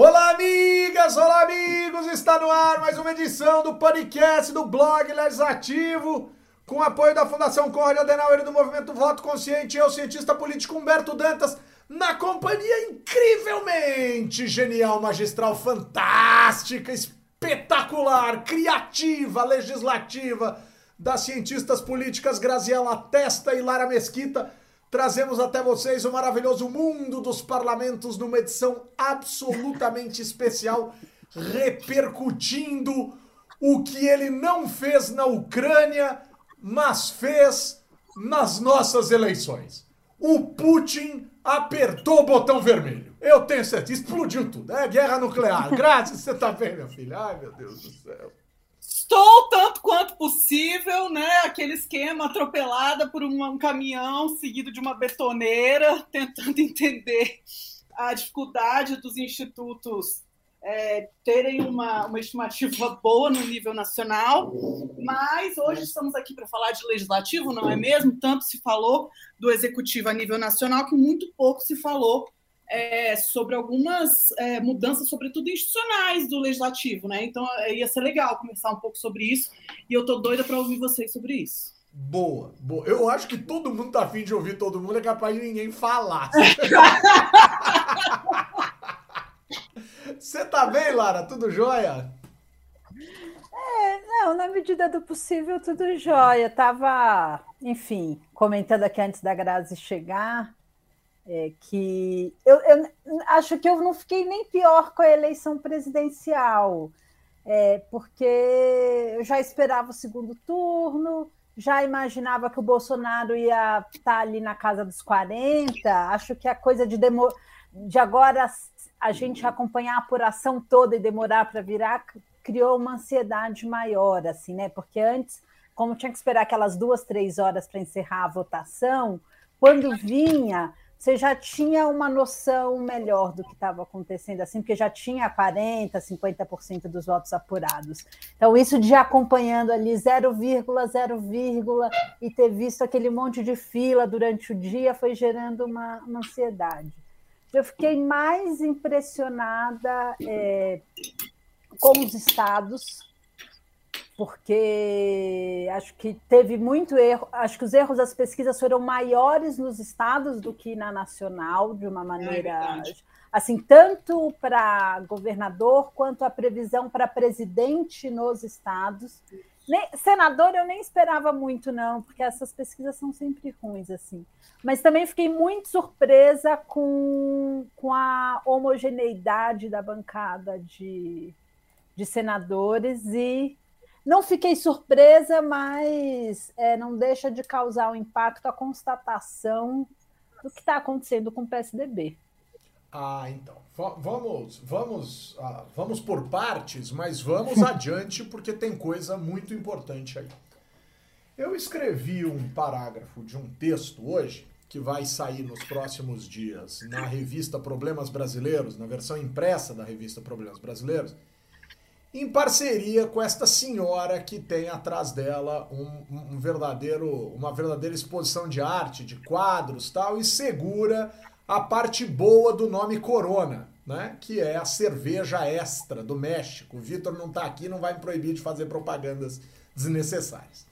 Olá, amigas! Olá, amigos! Está no ar mais uma edição do podcast do blog Legislativo, com apoio da Fundação Conrad Adenauer e do Movimento Voto Consciente. Eu, cientista político Humberto Dantas, na companhia incrivelmente genial, magistral, fantástica, espetacular, criativa, legislativa das cientistas políticas Graziela Testa e Lara Mesquita trazemos até vocês o maravilhoso mundo dos parlamentos numa edição absolutamente especial, repercutindo o que ele não fez na Ucrânia, mas fez nas nossas eleições. O Putin apertou o botão vermelho. Eu tenho certeza, explodiu tudo. É guerra nuclear. Graças, você tá bem, minha filha? Ai, meu Deus do céu. Estou tanto quanto possível, né? Aquele esquema atropelada por um, um caminhão seguido de uma betoneira, tentando entender a dificuldade dos institutos é, terem uma, uma estimativa boa no nível nacional, mas hoje estamos aqui para falar de legislativo, não é mesmo? Tanto se falou do executivo a nível nacional que muito pouco se falou é, sobre algumas é, mudanças, sobretudo institucionais do legislativo, né? Então é, ia ser legal conversar um pouco sobre isso e eu tô doida para ouvir vocês sobre isso. Boa, boa. Eu acho que todo mundo tá afim de ouvir todo mundo, é capaz de ninguém falar. Você tá bem, Lara? Tudo jóia? É, não, na medida do possível, tudo jóia. Tava, enfim, comentando aqui antes da Grazi chegar, é, que eu, eu, acho que eu não fiquei nem pior com a eleição presidencial, é, porque eu já esperava o segundo turno, já imaginava que o Bolsonaro ia estar ali na casa dos 40. Acho que a coisa de, demo, de agora a gente acompanhar a apuração toda e demorar para virar criou uma ansiedade maior, assim, né? Porque antes, como tinha que esperar aquelas duas, três horas para encerrar a votação, quando vinha você já tinha uma noção melhor do que estava acontecendo, assim, porque já tinha 40%, 50% dos votos apurados. Então, isso de acompanhando ali 0,0, e ter visto aquele monte de fila durante o dia foi gerando uma, uma ansiedade. Eu fiquei mais impressionada é, com os estados, porque acho que teve muito erro. Acho que os erros das pesquisas foram maiores nos estados do que na nacional, de uma maneira. É assim, tanto para governador quanto a previsão para presidente nos estados. Nem, senador eu nem esperava muito, não, porque essas pesquisas são sempre ruins, assim. Mas também fiquei muito surpresa com, com a homogeneidade da bancada de, de senadores e não fiquei surpresa, mas é, não deixa de causar um impacto a constatação do que está acontecendo com o PSDB. Ah, então. vamos, vamos, ah, vamos por partes, mas vamos adiante porque tem coisa muito importante aí. Eu escrevi um parágrafo de um texto hoje que vai sair nos próximos dias na revista Problemas Brasileiros, na versão impressa da revista Problemas Brasileiros em parceria com esta senhora que tem atrás dela um, um, verdadeiro, uma verdadeira exposição de arte, de quadros tal, e segura a parte boa do nome Corona, né? Que é a cerveja extra do México. O Vitor não está aqui, não vai me proibir de fazer propagandas desnecessárias.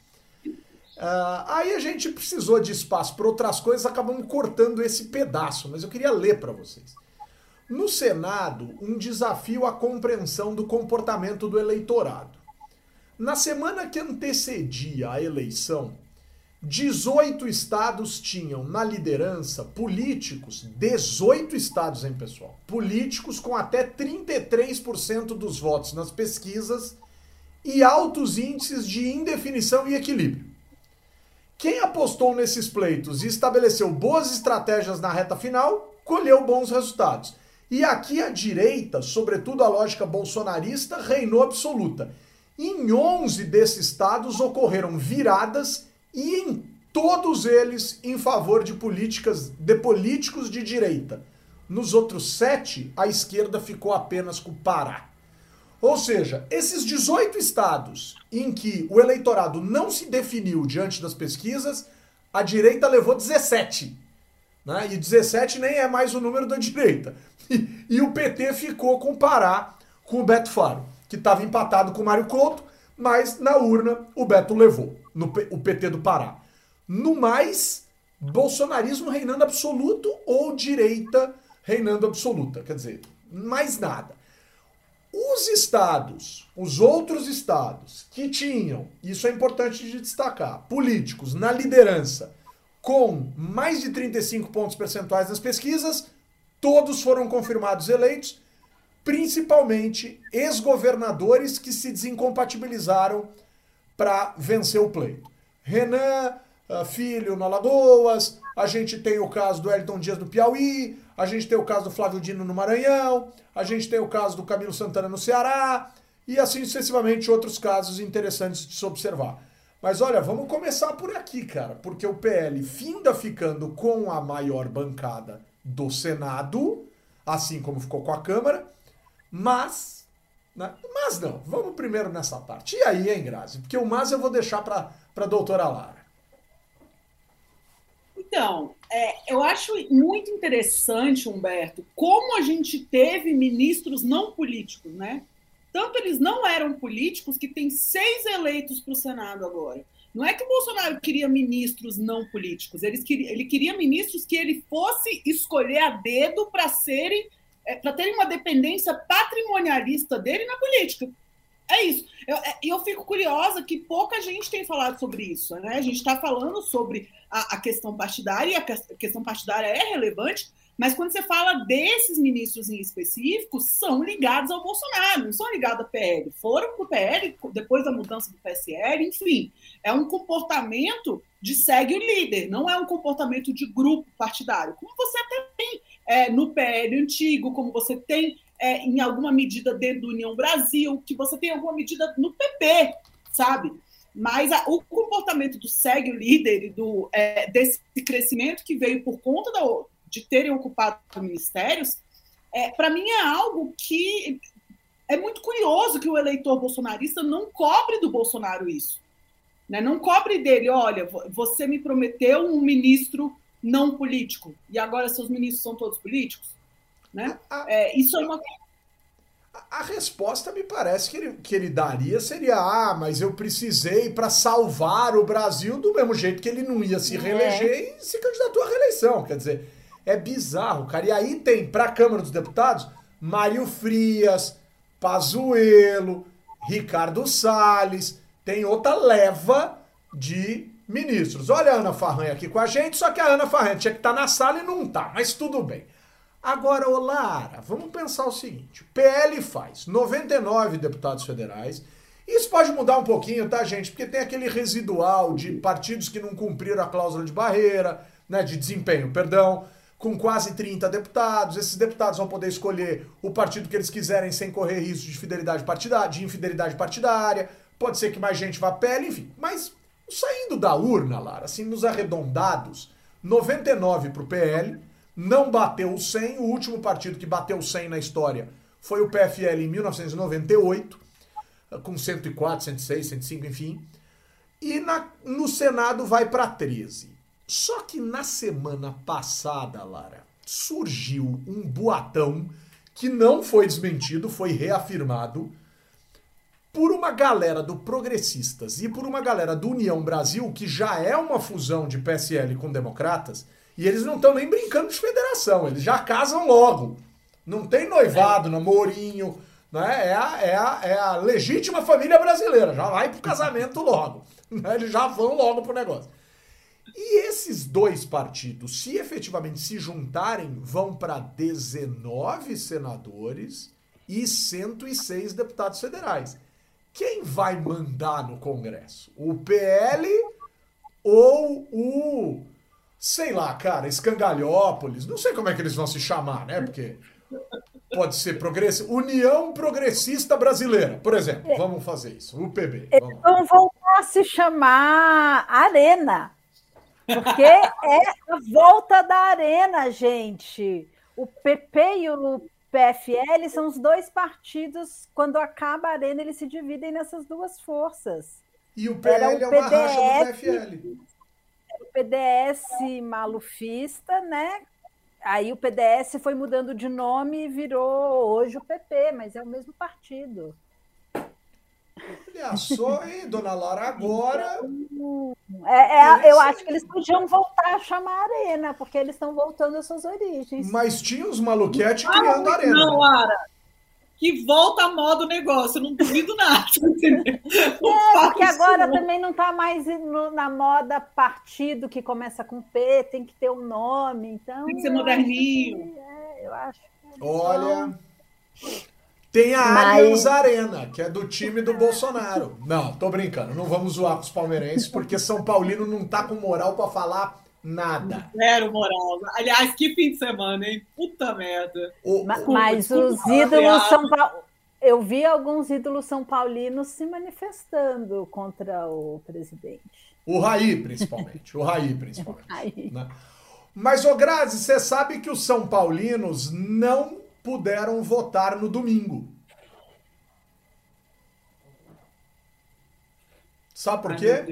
Uh, aí a gente precisou de espaço para outras coisas, acabamos cortando esse pedaço, mas eu queria ler para vocês. No Senado, um desafio à compreensão do comportamento do eleitorado. Na semana que antecedia a eleição, 18 estados tinham na liderança políticos, 18 estados, hein, pessoal? Políticos com até 33% dos votos nas pesquisas e altos índices de indefinição e equilíbrio. Quem apostou nesses pleitos e estabeleceu boas estratégias na reta final, colheu bons resultados. E aqui a direita, sobretudo a lógica bolsonarista, reinou absoluta. Em 11 desses estados ocorreram viradas e em todos eles em favor de políticas de políticos de direita. Nos outros sete, a esquerda ficou apenas com o Pará. Ou seja, esses 18 estados em que o eleitorado não se definiu diante das pesquisas, a direita levou 17. Né? E 17 nem é mais o número da direita. E, e o PT ficou com Pará, com o Beto Faro, que estava empatado com o Mário Couto, mas na urna o Beto levou, no, o PT do Pará. No mais, bolsonarismo reinando absoluto ou direita reinando absoluta. Quer dizer, mais nada. Os estados, os outros estados que tinham, isso é importante de destacar, políticos na liderança com mais de 35 pontos percentuais nas pesquisas, todos foram confirmados eleitos, principalmente ex-governadores que se desincompatibilizaram para vencer o pleito. Renan uh, Filho no Alagoas, a gente tem o caso do Elton Dias do Piauí, a gente tem o caso do Flávio Dino no Maranhão, a gente tem o caso do Camilo Santana no Ceará, e assim sucessivamente outros casos interessantes de se observar. Mas olha, vamos começar por aqui, cara, porque o PL finda ficando com a maior bancada do Senado, assim como ficou com a Câmara, mas. Né? Mas não, vamos primeiro nessa parte. E aí, hein, Grazi? Porque o mas eu vou deixar para a doutora Lara. Então, é, eu acho muito interessante, Humberto, como a gente teve ministros não políticos, né? Tanto eles não eram políticos que tem seis eleitos para o Senado agora. Não é que o Bolsonaro queria ministros não políticos, ele queria, ele queria ministros que ele fosse escolher a dedo para serem, é, para terem uma dependência patrimonialista dele na política. É isso. Eu, é, eu fico curiosa que pouca gente tem falado sobre isso. Né? A gente está falando sobre a, a, questão partidária, e a questão partidária é relevante, mas quando você fala desses ministros em específico, são ligados ao Bolsonaro, não são ligados ao PL. Foram para o PL depois da mudança do PSL, enfim. É um comportamento de segue o líder, não é um comportamento de grupo partidário, como você até tem é, no PL antigo, como você tem é, em alguma medida dentro do União Brasil, que você tem alguma medida no PP, sabe? Mas a, o comportamento do segue o líder e do, é, desse crescimento que veio por conta da, de terem ocupado ministérios, é, para mim é algo que é muito curioso que o eleitor bolsonarista não cobre do Bolsonaro isso. Né? Não cobre dele, olha, você me prometeu um ministro não político, e agora seus ministros são todos políticos. Né? É, isso é uma a resposta me parece que ele, que ele daria seria: ah, mas eu precisei para salvar o Brasil do mesmo jeito que ele não ia se é. reeleger é. e se candidatou à reeleição. Quer dizer, é bizarro, cara. E aí tem para a Câmara dos Deputados Mário Frias, Pazuello, Ricardo Salles, tem outra leva de ministros. Olha a Ana Farranha aqui com a gente, só que a Ana Farranha tinha que estar tá na sala e não tá, mas tudo bem. Agora, ô Lara, vamos pensar o seguinte: o PL faz 99 deputados federais. Isso pode mudar um pouquinho, tá, gente? Porque tem aquele residual de partidos que não cumpriram a cláusula de barreira, né, de desempenho, perdão, com quase 30 deputados. Esses deputados vão poder escolher o partido que eles quiserem sem correr risco de fidelidade partidária, de infidelidade partidária. Pode ser que mais gente vá a PL, enfim. Mas saindo da urna, Lara, assim, nos arredondados, 99 para o PL, não bateu o 100. O último partido que bateu o 100 na história foi o PFL em 1998, com 104, 106, 105, enfim. E na, no Senado vai para 13. Só que na semana passada, Lara, surgiu um boatão que não foi desmentido, foi reafirmado por uma galera do Progressistas e por uma galera do União Brasil, que já é uma fusão de PSL com democratas, e eles não estão nem brincando de federação, eles já casam logo. Não tem noivado, namorinho. Né? É, a, é, a, é a legítima família brasileira, já vai pro casamento logo. Né? Eles já vão logo pro negócio. E esses dois partidos, se efetivamente se juntarem, vão para 19 senadores e 106 deputados federais. Quem vai mandar no Congresso? O PL ou o sei lá, cara, Escangalhópolis, não sei como é que eles vão se chamar, né? Porque pode ser progress... União Progressista Brasileira, por exemplo. É. Vamos fazer isso. UPB. Eles vão voltar a se chamar Arena. Porque é a volta da Arena, gente. O PP e o PFL são os dois partidos, quando acaba a Arena, eles se dividem nessas duas forças. E o PL é uma racha do PFL. o PDS malufista, né? Aí o PDS foi mudando de nome e virou hoje o PP, mas é o mesmo partido. Olha só, hein, dona Laura, agora. É, é, eu acho que eles podiam voltar a chamar Arena, porque eles estão voltando às suas origens. Mas tinha os maluquetes criando ah, Arena. Não? Lara. Que volta a moda o negócio, eu não duvido nada. É, porque agora também não está mais no, na moda partido que começa com P, tem que ter um nome. Então, tem que ser moderninho. Que, é, eu acho. Olha. Tem a Mas... Allianz Arena, que é do time do Bolsonaro. Não, tô brincando. Não vamos zoar com os palmeirenses, porque São Paulino não tá com moral para falar nada. Zero moral. Aliás, que fim de semana, hein? Puta merda. O, mas, mas os ídolos São Paulo. Eu vi alguns ídolos são paulinos se manifestando contra o presidente. O Raí, principalmente. o Raí, principalmente. Raí. Né? Mas, ô Grazi, você sabe que os São Paulinos não puderam votar no domingo. Sabe por quê?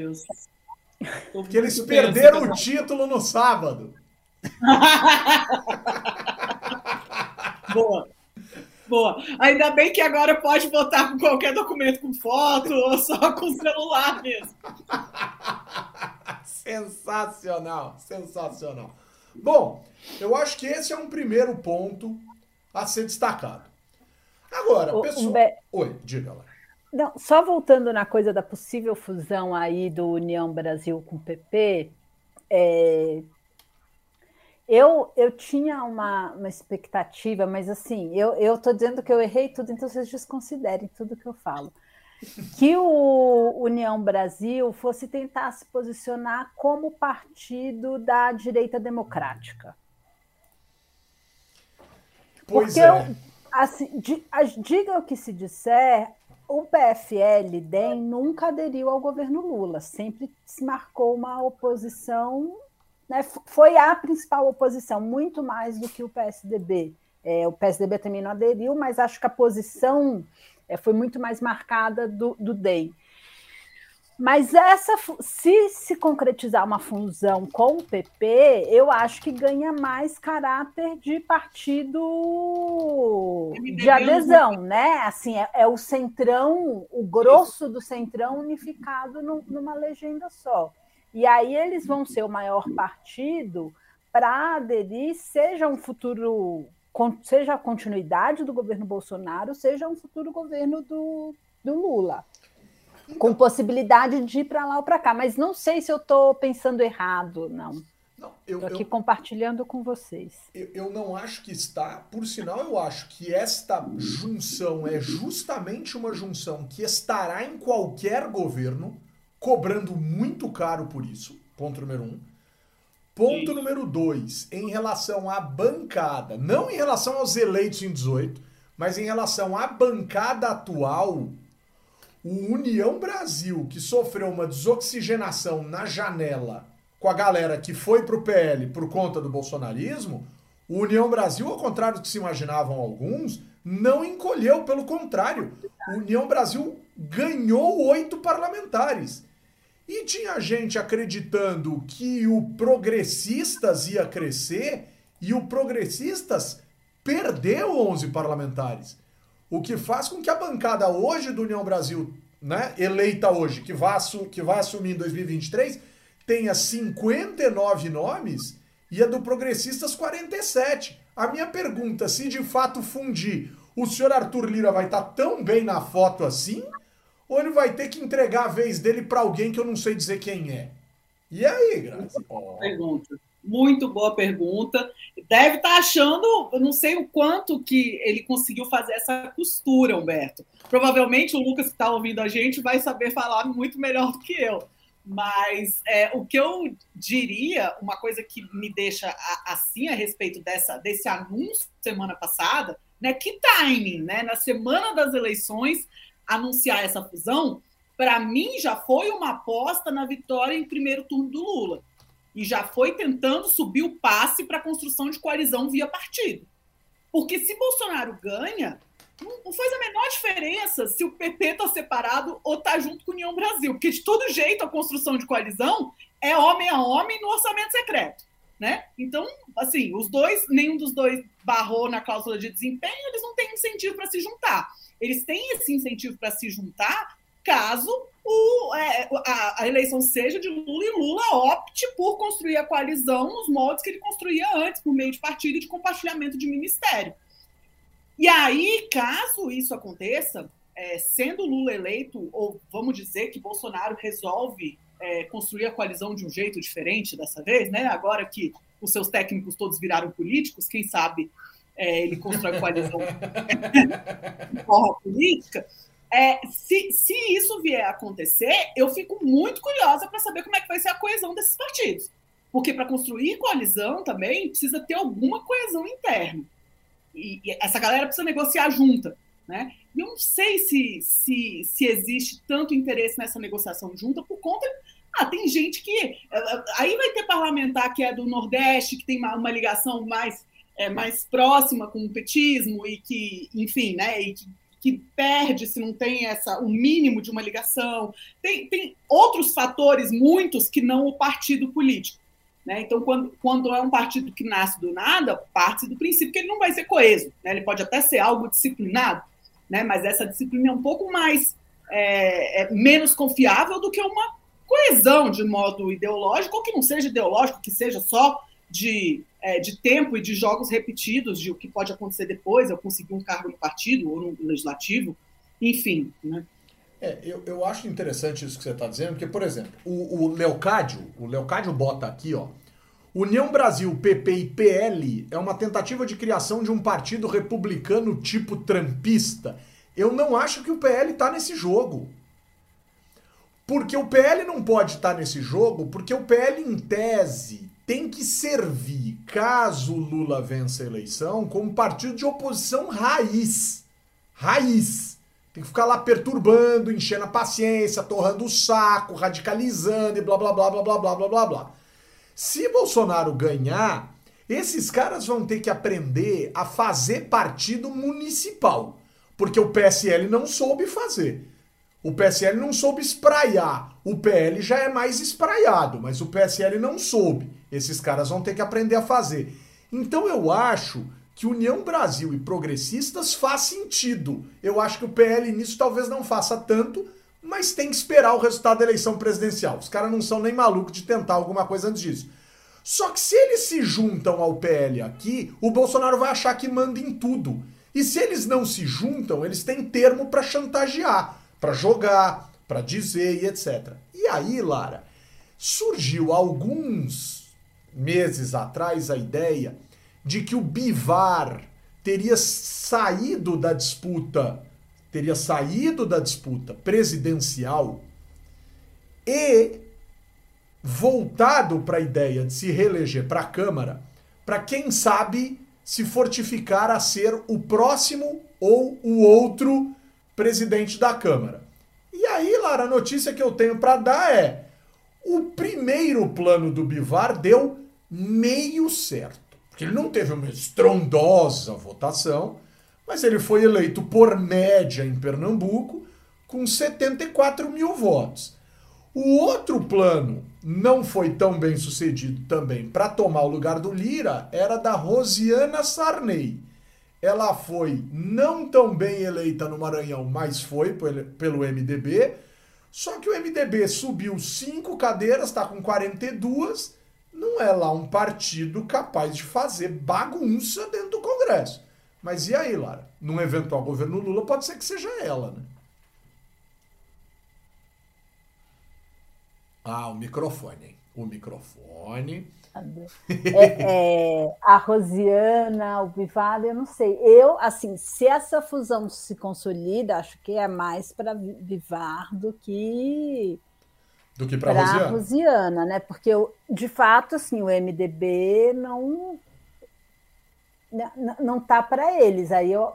Porque eles perderam o título no sábado. Boa. Boa. Ainda bem que agora pode votar com qualquer documento com foto ou só com celular mesmo. sensacional, sensacional. Bom, eu acho que esse é um primeiro ponto a ser destacado. Agora, o, pessoal. Be... Oi, diga lá. Não, só voltando na coisa da possível fusão aí do União Brasil com o PP, é... eu, eu tinha uma, uma expectativa, mas assim, eu estou dizendo que eu errei tudo, então vocês desconsiderem tudo que eu falo. Que o União Brasil fosse tentar se posicionar como partido da direita democrática. Pois Porque é. Eu, assim, diga o que se disser, o PFL DEM nunca aderiu ao governo Lula, sempre se marcou uma oposição, né, foi a principal oposição, muito mais do que o PSDB. É, o PSDB também não aderiu, mas acho que a posição é, foi muito mais marcada do, do DEM. Mas essa, se se concretizar uma fusão com o PP, eu acho que ganha mais caráter de partido de adesão, né? Assim, é, é o centrão, o grosso do centrão unificado no, numa legenda só. E aí eles vão ser o maior partido para aderir, seja um futuro, seja a continuidade do governo Bolsonaro, seja um futuro governo do, do Lula com possibilidade de ir para lá ou para cá. Mas não sei se eu estou pensando errado, não. Estou aqui eu, compartilhando com vocês. Eu, eu, não acho que está. Por sinal, eu acho que esta junção é justamente uma junção que estará em qualquer governo, cobrando muito caro por isso. Ponto número um. Ponto Sim. número dois, em relação à bancada, não em relação aos eleitos em 18, mas em relação à bancada atual o União Brasil, que sofreu uma desoxigenação na janela com a galera que foi pro PL por conta do bolsonarismo, o União Brasil, ao contrário do que se imaginavam alguns, não encolheu, pelo contrário. O União Brasil ganhou oito parlamentares. E tinha gente acreditando que o Progressistas ia crescer e o Progressistas perdeu 11 parlamentares. O que faz com que a bancada hoje do União Brasil, né, eleita hoje, que vai, que assumir em 2023, tenha 59 nomes e a do Progressistas 47. A minha pergunta, se de fato fundir, o senhor Arthur Lira vai estar tá tão bem na foto assim? Ou ele vai ter que entregar a vez dele para alguém que eu não sei dizer quem é? E aí, Graça? Pergunta. Muito boa pergunta. Deve estar tá achando, eu não sei o quanto que ele conseguiu fazer essa costura, Humberto. Provavelmente o Lucas que está ouvindo a gente vai saber falar muito melhor do que eu. Mas é, o que eu diria, uma coisa que me deixa assim a respeito dessa, desse anúncio semana passada, né? Que timing, né? Na semana das eleições, anunciar essa fusão, para mim já foi uma aposta na vitória em primeiro turno do Lula e já foi tentando subir o passe para a construção de coalizão via partido. Porque se Bolsonaro ganha, não, faz a menor diferença se o PP está separado ou está junto com a União Brasil, porque de todo jeito a construção de coalizão é homem a homem no orçamento secreto. Né? Então, assim, os dois, nenhum dos dois barrou na cláusula de desempenho, eles não têm incentivo para se juntar. Eles têm esse incentivo para se juntar caso o, é, a, a, eleição seja de Lula e Lula opte por construir a coalizão nos moldes que ele construía antes, por meio de partido e de compartilhamento de ministério. E aí, caso isso aconteça, é, sendo Lula eleito, ou vamos dizer que Bolsonaro resolve é, construir a coalizão de um jeito diferente dessa vez, né? Agora que os seus técnicos todos viraram políticos, quem sabe é, ele constrói a coalizão de forma política. É, se, se isso vier a acontecer, eu fico muito curiosa para saber como é que vai ser a coesão desses partidos. Porque para construir coalizão também precisa ter alguma coesão interna. E, e, essa galera precisa negociar junta. Né? E eu não sei se, se, se existe tanto interesse nessa negociação junta por conta. Ah, tem gente que. Eh, eh, aí vai ter parlamentar que é do Nordeste, que tem uma, uma ligação mais, é, mais próxima com o petismo e que, enfim, né? E que que perde se não tem essa o mínimo de uma ligação. Tem, tem outros fatores, muitos, que não o partido político. Né? Então, quando, quando é um partido que nasce do nada, parte do princípio que ele não vai ser coeso. Né? Ele pode até ser algo disciplinado, né? mas essa disciplina é um pouco mais é, é menos confiável do que uma coesão de modo ideológico, ou que não seja ideológico, que seja só de, é, de tempo e de jogos repetidos, de o que pode acontecer depois, eu conseguir um cargo no partido ou no legislativo, enfim. Né? É, eu, eu acho interessante isso que você está dizendo, porque, por exemplo, o, o Leocádio, o Leocádio bota aqui, ó. União Brasil, PP e PL é uma tentativa de criação de um partido republicano tipo trampista. Eu não acho que o PL está nesse jogo. Porque o PL não pode estar tá nesse jogo, porque o PL, em tese, tem que servir, caso Lula vença a eleição, como partido de oposição raiz. Raiz. Tem que ficar lá perturbando, enchendo a paciência, torrando o saco, radicalizando e blá blá blá blá blá blá blá blá blá. Se Bolsonaro ganhar, esses caras vão ter que aprender a fazer partido municipal. Porque o PSL não soube fazer. O PSL não soube espraiar. O PL já é mais espraiado, mas o PSL não soube. Esses caras vão ter que aprender a fazer. Então eu acho que União Brasil e progressistas faz sentido. Eu acho que o PL nisso talvez não faça tanto, mas tem que esperar o resultado da eleição presidencial. Os caras não são nem malucos de tentar alguma coisa antes disso. Só que se eles se juntam ao PL aqui, o Bolsonaro vai achar que manda em tudo. E se eles não se juntam, eles têm termo para chantagear, para jogar, para dizer e etc. E aí, Lara, surgiu alguns meses atrás a ideia de que o Bivar teria saído da disputa, teria saído da disputa presidencial e voltado para a ideia de se reeleger para a Câmara, para quem sabe se fortificar a ser o próximo ou o outro presidente da Câmara. E aí, Lara, a notícia que eu tenho para dar é: o primeiro plano do Bivar deu meio certo. Porque ele não teve uma estrondosa votação, mas ele foi eleito por média em Pernambuco com 74 mil votos. O outro plano não foi tão bem sucedido também para tomar o lugar do Lira era da Rosiana Sarney. Ela foi não tão bem eleita no Maranhão, mas foi pelo MDB. Só que o MDB subiu cinco cadeiras, está com 42 não é lá um partido capaz de fazer bagunça dentro do Congresso. Mas e aí, Lara? Num eventual governo Lula, pode ser que seja ela, né? Ah, o microfone, hein? O microfone. É, é, a Rosiana, o Bivalho, eu não sei. Eu, assim, se essa fusão se consolida, acho que é mais para Vivar do que do que para a Rosiana. Rosiana, né? Porque de fato, assim, o MDB não não tá para eles. Aí eu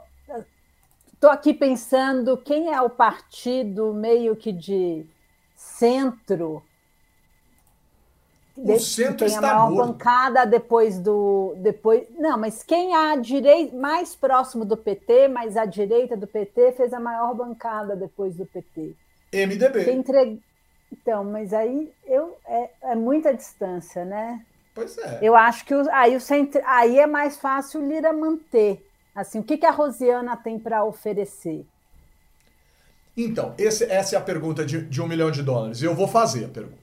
estou aqui pensando quem é o partido meio que de centro. o centro tem está a maior morto. bancada depois do depois não mas quem a direita mais próximo do PT mas a direita do PT fez a maior bancada depois do PT MDB quem entre... então mas aí eu é, é, muita distância né? Pois é. Eu acho que o, aí o centro, aí é mais fácil o Lira manter. Assim o que que a Rosiana tem para oferecer? Então esse, essa é a pergunta de, de um milhão de dólares. E eu vou fazer a pergunta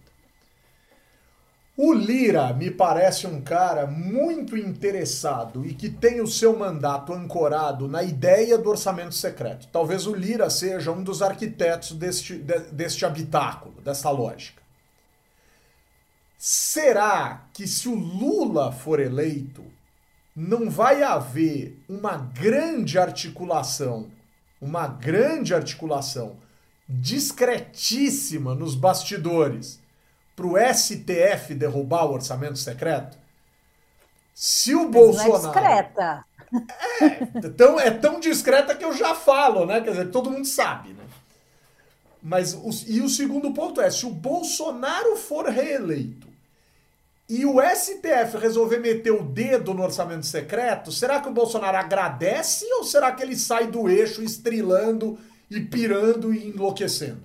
o Lira me parece um cara muito interessado e que tem o seu mandato ancorado na ideia do orçamento secreto. Talvez o Lira seja um dos arquitetos deste, deste habitáculo, dessa lógica. Será que se o Lula for eleito, não vai haver uma grande articulação, uma grande articulação discretíssima nos bastidores? Para o STF derrubar o orçamento secreto? Se o Bolsonaro. Não é discreta. É, tão, é tão discreta que eu já falo, né? Quer dizer, todo mundo sabe, né? Mas o, e o segundo ponto é: se o Bolsonaro for reeleito e o STF resolver meter o dedo no orçamento secreto, será que o Bolsonaro agradece ou será que ele sai do eixo estrilando e pirando e enlouquecendo?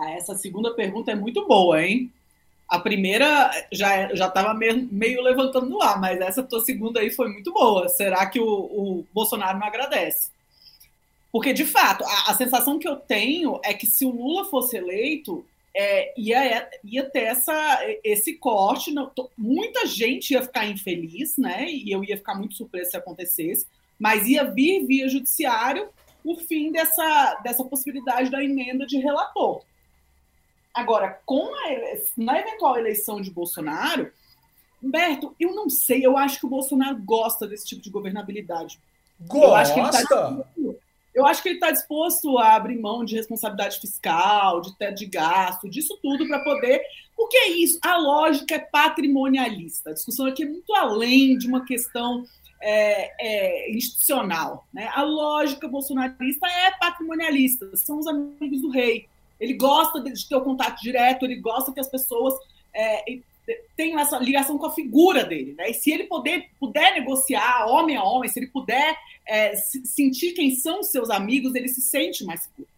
Ah, essa segunda pergunta é muito boa, hein? A primeira já já estava meio, levantando no ar, mas essa tua segunda aí foi muito boa. Será que o, o Bolsonaro não agradece? Porque, de fato, a, a, sensação que eu tenho é que se o Lula fosse eleito, é, ia, ia ter essa, esse corte. Não, muita gente ia ficar infeliz, né? E eu ia ficar muito surpresa se acontecesse, mas ia vir via judiciário o fim dessa, dessa possibilidade da emenda de relator. Agora, com a, na eventual eleição de Bolsonaro, Humberto, eu não sei, eu acho que o Bolsonaro gosta desse tipo de governabilidade. Gosta? Eu acho que ele tá, eu acho que ele está disposto a abrir mão de responsabilidade fiscal, de teto de gasto, disso tudo para poder. O que é isso? A lógica é patrimonialista. A discussão aqui é muito além de uma questão é, é, institucional. Né? A lógica bolsonarista é patrimonialista. São os amigos do rei. Ele gosta de ter o contato direto, ele gosta que as pessoas é, tenham essa ligação com a figura dele. Né? E se ele poder, puder negociar homem a homem, se ele puder é, sentir quem são os seus amigos, ele se sente mais seguro.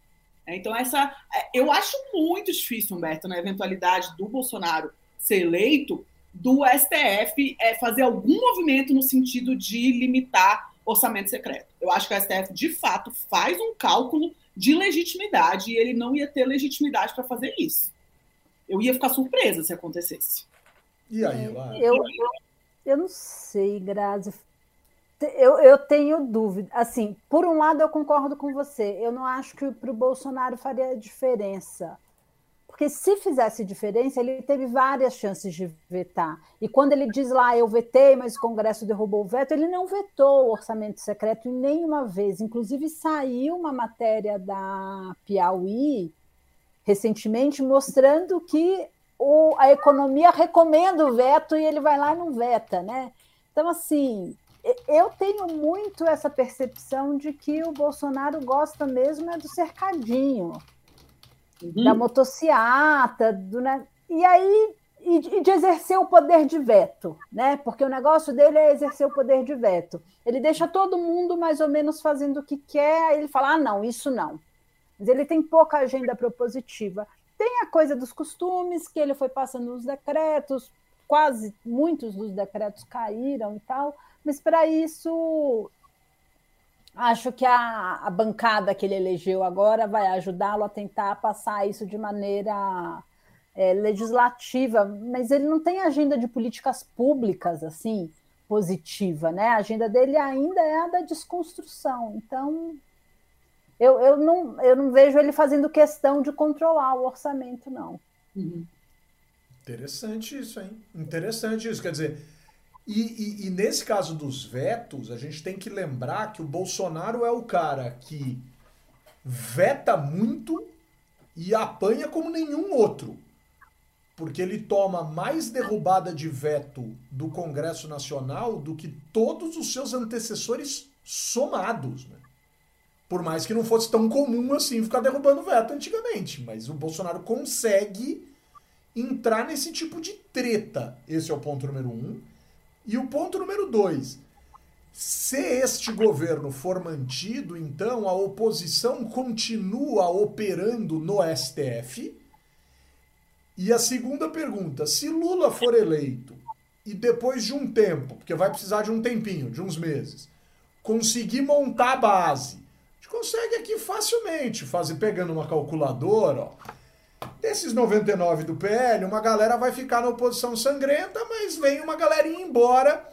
É, então, essa é, eu acho muito difícil, Humberto, na eventualidade do Bolsonaro ser eleito, do STF é, fazer algum movimento no sentido de limitar orçamento secreto. Eu acho que o STF, de fato, faz um cálculo de legitimidade e ele não ia ter legitimidade para fazer isso. Eu ia ficar surpresa se acontecesse. E aí, lá? Eu, eu, eu não sei, Grazi. Eu, eu tenho dúvida. Assim, por um lado, eu concordo com você. Eu não acho que para o Bolsonaro faria diferença. Porque se fizesse diferença, ele teve várias chances de vetar. E quando ele diz lá, eu vetei, mas o Congresso derrubou o veto, ele não vetou o orçamento secreto em nenhuma vez. Inclusive, saiu uma matéria da Piauí recentemente mostrando que o, a economia recomenda o veto e ele vai lá e não veta, né? Então, assim, eu tenho muito essa percepção de que o Bolsonaro gosta mesmo é do cercadinho uhum. da motociata, do, né? e aí e, de exercer o poder de veto, né? Porque o negócio dele é exercer o poder de veto. Ele deixa todo mundo mais ou menos fazendo o que quer, aí ele fala: ah, não, isso não. Mas ele tem pouca agenda propositiva. Tem a coisa dos costumes, que ele foi passando os decretos, quase muitos dos decretos caíram e tal, mas para isso Acho que a, a bancada que ele elegeu agora vai ajudá-lo a tentar passar isso de maneira é, legislativa, mas ele não tem agenda de políticas públicas assim positiva, né? A agenda dele ainda é a da desconstrução. Então, eu, eu, não, eu não vejo ele fazendo questão de controlar o orçamento, não. Uhum. Interessante isso, hein? Interessante isso. Quer dizer, e, e, e, nesse caso dos vetos, a gente tem que lembrar que o Bolsonaro é o cara que veta muito e apanha como nenhum outro. Porque ele toma mais derrubada de veto do Congresso Nacional do que todos os seus antecessores somados. Né? Por mais que não fosse tão comum assim ficar derrubando veto antigamente. Mas o Bolsonaro consegue entrar nesse tipo de treta. Esse é o ponto número um. E o ponto número dois. Se este governo for mantido, então a oposição continua operando no STF. E a segunda pergunta: se Lula for eleito e depois de um tempo, porque vai precisar de um tempinho, de uns meses, conseguir montar a base, a gente consegue aqui facilmente fazer pegando uma calculadora, ó, Desses 99 do PL, uma galera vai ficar na oposição sangrenta, mas vem uma galerinha embora,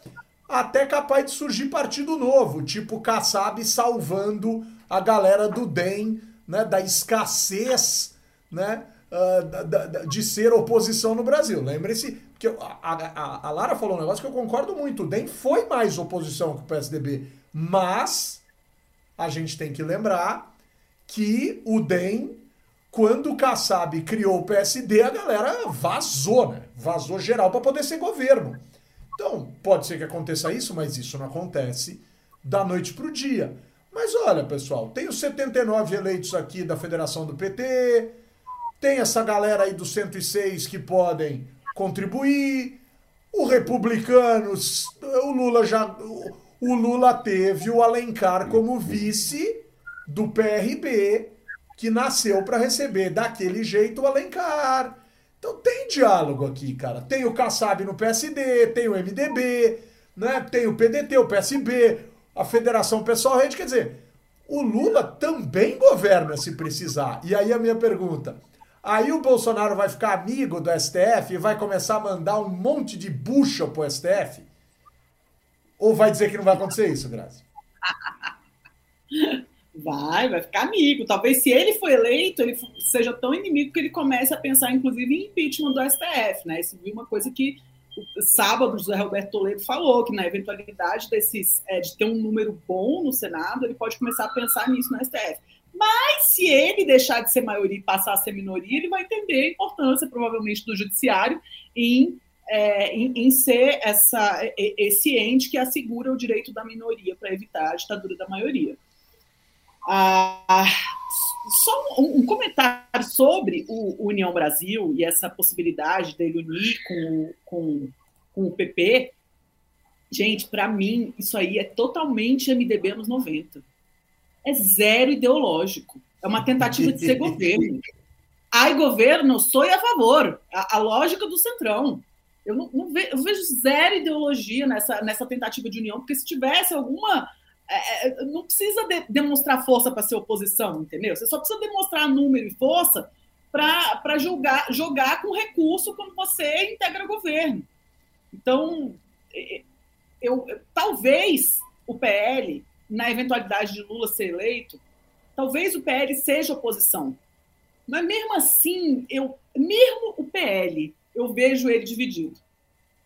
até capaz de surgir partido novo, tipo Kassab salvando a galera do DEM, né, da escassez, né, uh, de ser oposição no Brasil. Lembre-se que a, a, a, Lara falou um negócio que eu concordo muito. O DEM foi mais oposição que o PSDB, mas a gente tem que lembrar que o DEM quando o Kassab criou o PSD, a galera vazou, né? Vazou geral para poder ser governo. Então, pode ser que aconteça isso, mas isso não acontece da noite para o dia. Mas olha, pessoal, tem os 79 eleitos aqui da federação do PT, tem essa galera aí dos 106 que podem contribuir, o republicanos, o Lula já. O Lula teve o Alencar como vice do PRB que nasceu para receber daquele jeito o Alencar. Então tem diálogo aqui, cara. Tem o Kassab no PSD, tem o MDB, né? tem o PDT, o PSB, a Federação Pessoal Rede. Quer dizer, o Lula também governa se precisar. E aí a minha pergunta. Aí o Bolsonaro vai ficar amigo do STF e vai começar a mandar um monte de bucha pro STF? Ou vai dizer que não vai acontecer isso, Grazi? Vai, vai ficar amigo. Talvez se ele for eleito, ele seja tão inimigo que ele comece a pensar, inclusive, em impeachment do STF, né? Isso viu uma coisa que sábado o José Roberto Toledo falou, que na eventualidade desses, é, de ter um número bom no Senado, ele pode começar a pensar nisso no STF. Mas se ele deixar de ser maioria e passar a ser minoria, ele vai entender a importância, provavelmente, do judiciário em, é, em, em, ser essa, esse ente que assegura o direito da minoria para evitar a ditadura da maioria. Ah, só um, um, comentário sobre o União Brasil e essa possibilidade dele unir com, com, com o PP. Gente, para mim, isso aí é totalmente MDB anos 90. É zero ideológico. É uma tentativa de ser governo. Ai, governo, sou a favor. A, a lógica do centrão. Eu, não, não vejo, eu vejo zero ideologia nessa, nessa tentativa de união, porque se tivesse alguma é, é, não precisa de, demonstrar força para ser oposição, entendeu? Você só precisa demonstrar número e força para jogar, jogar com recurso quando você integra governo. Então, eu, talvez o PL, na eventualidade de Lula ser eleito, talvez o PL seja oposição. Mas mesmo assim, eu, mesmo o PL, eu vejo ele dividido.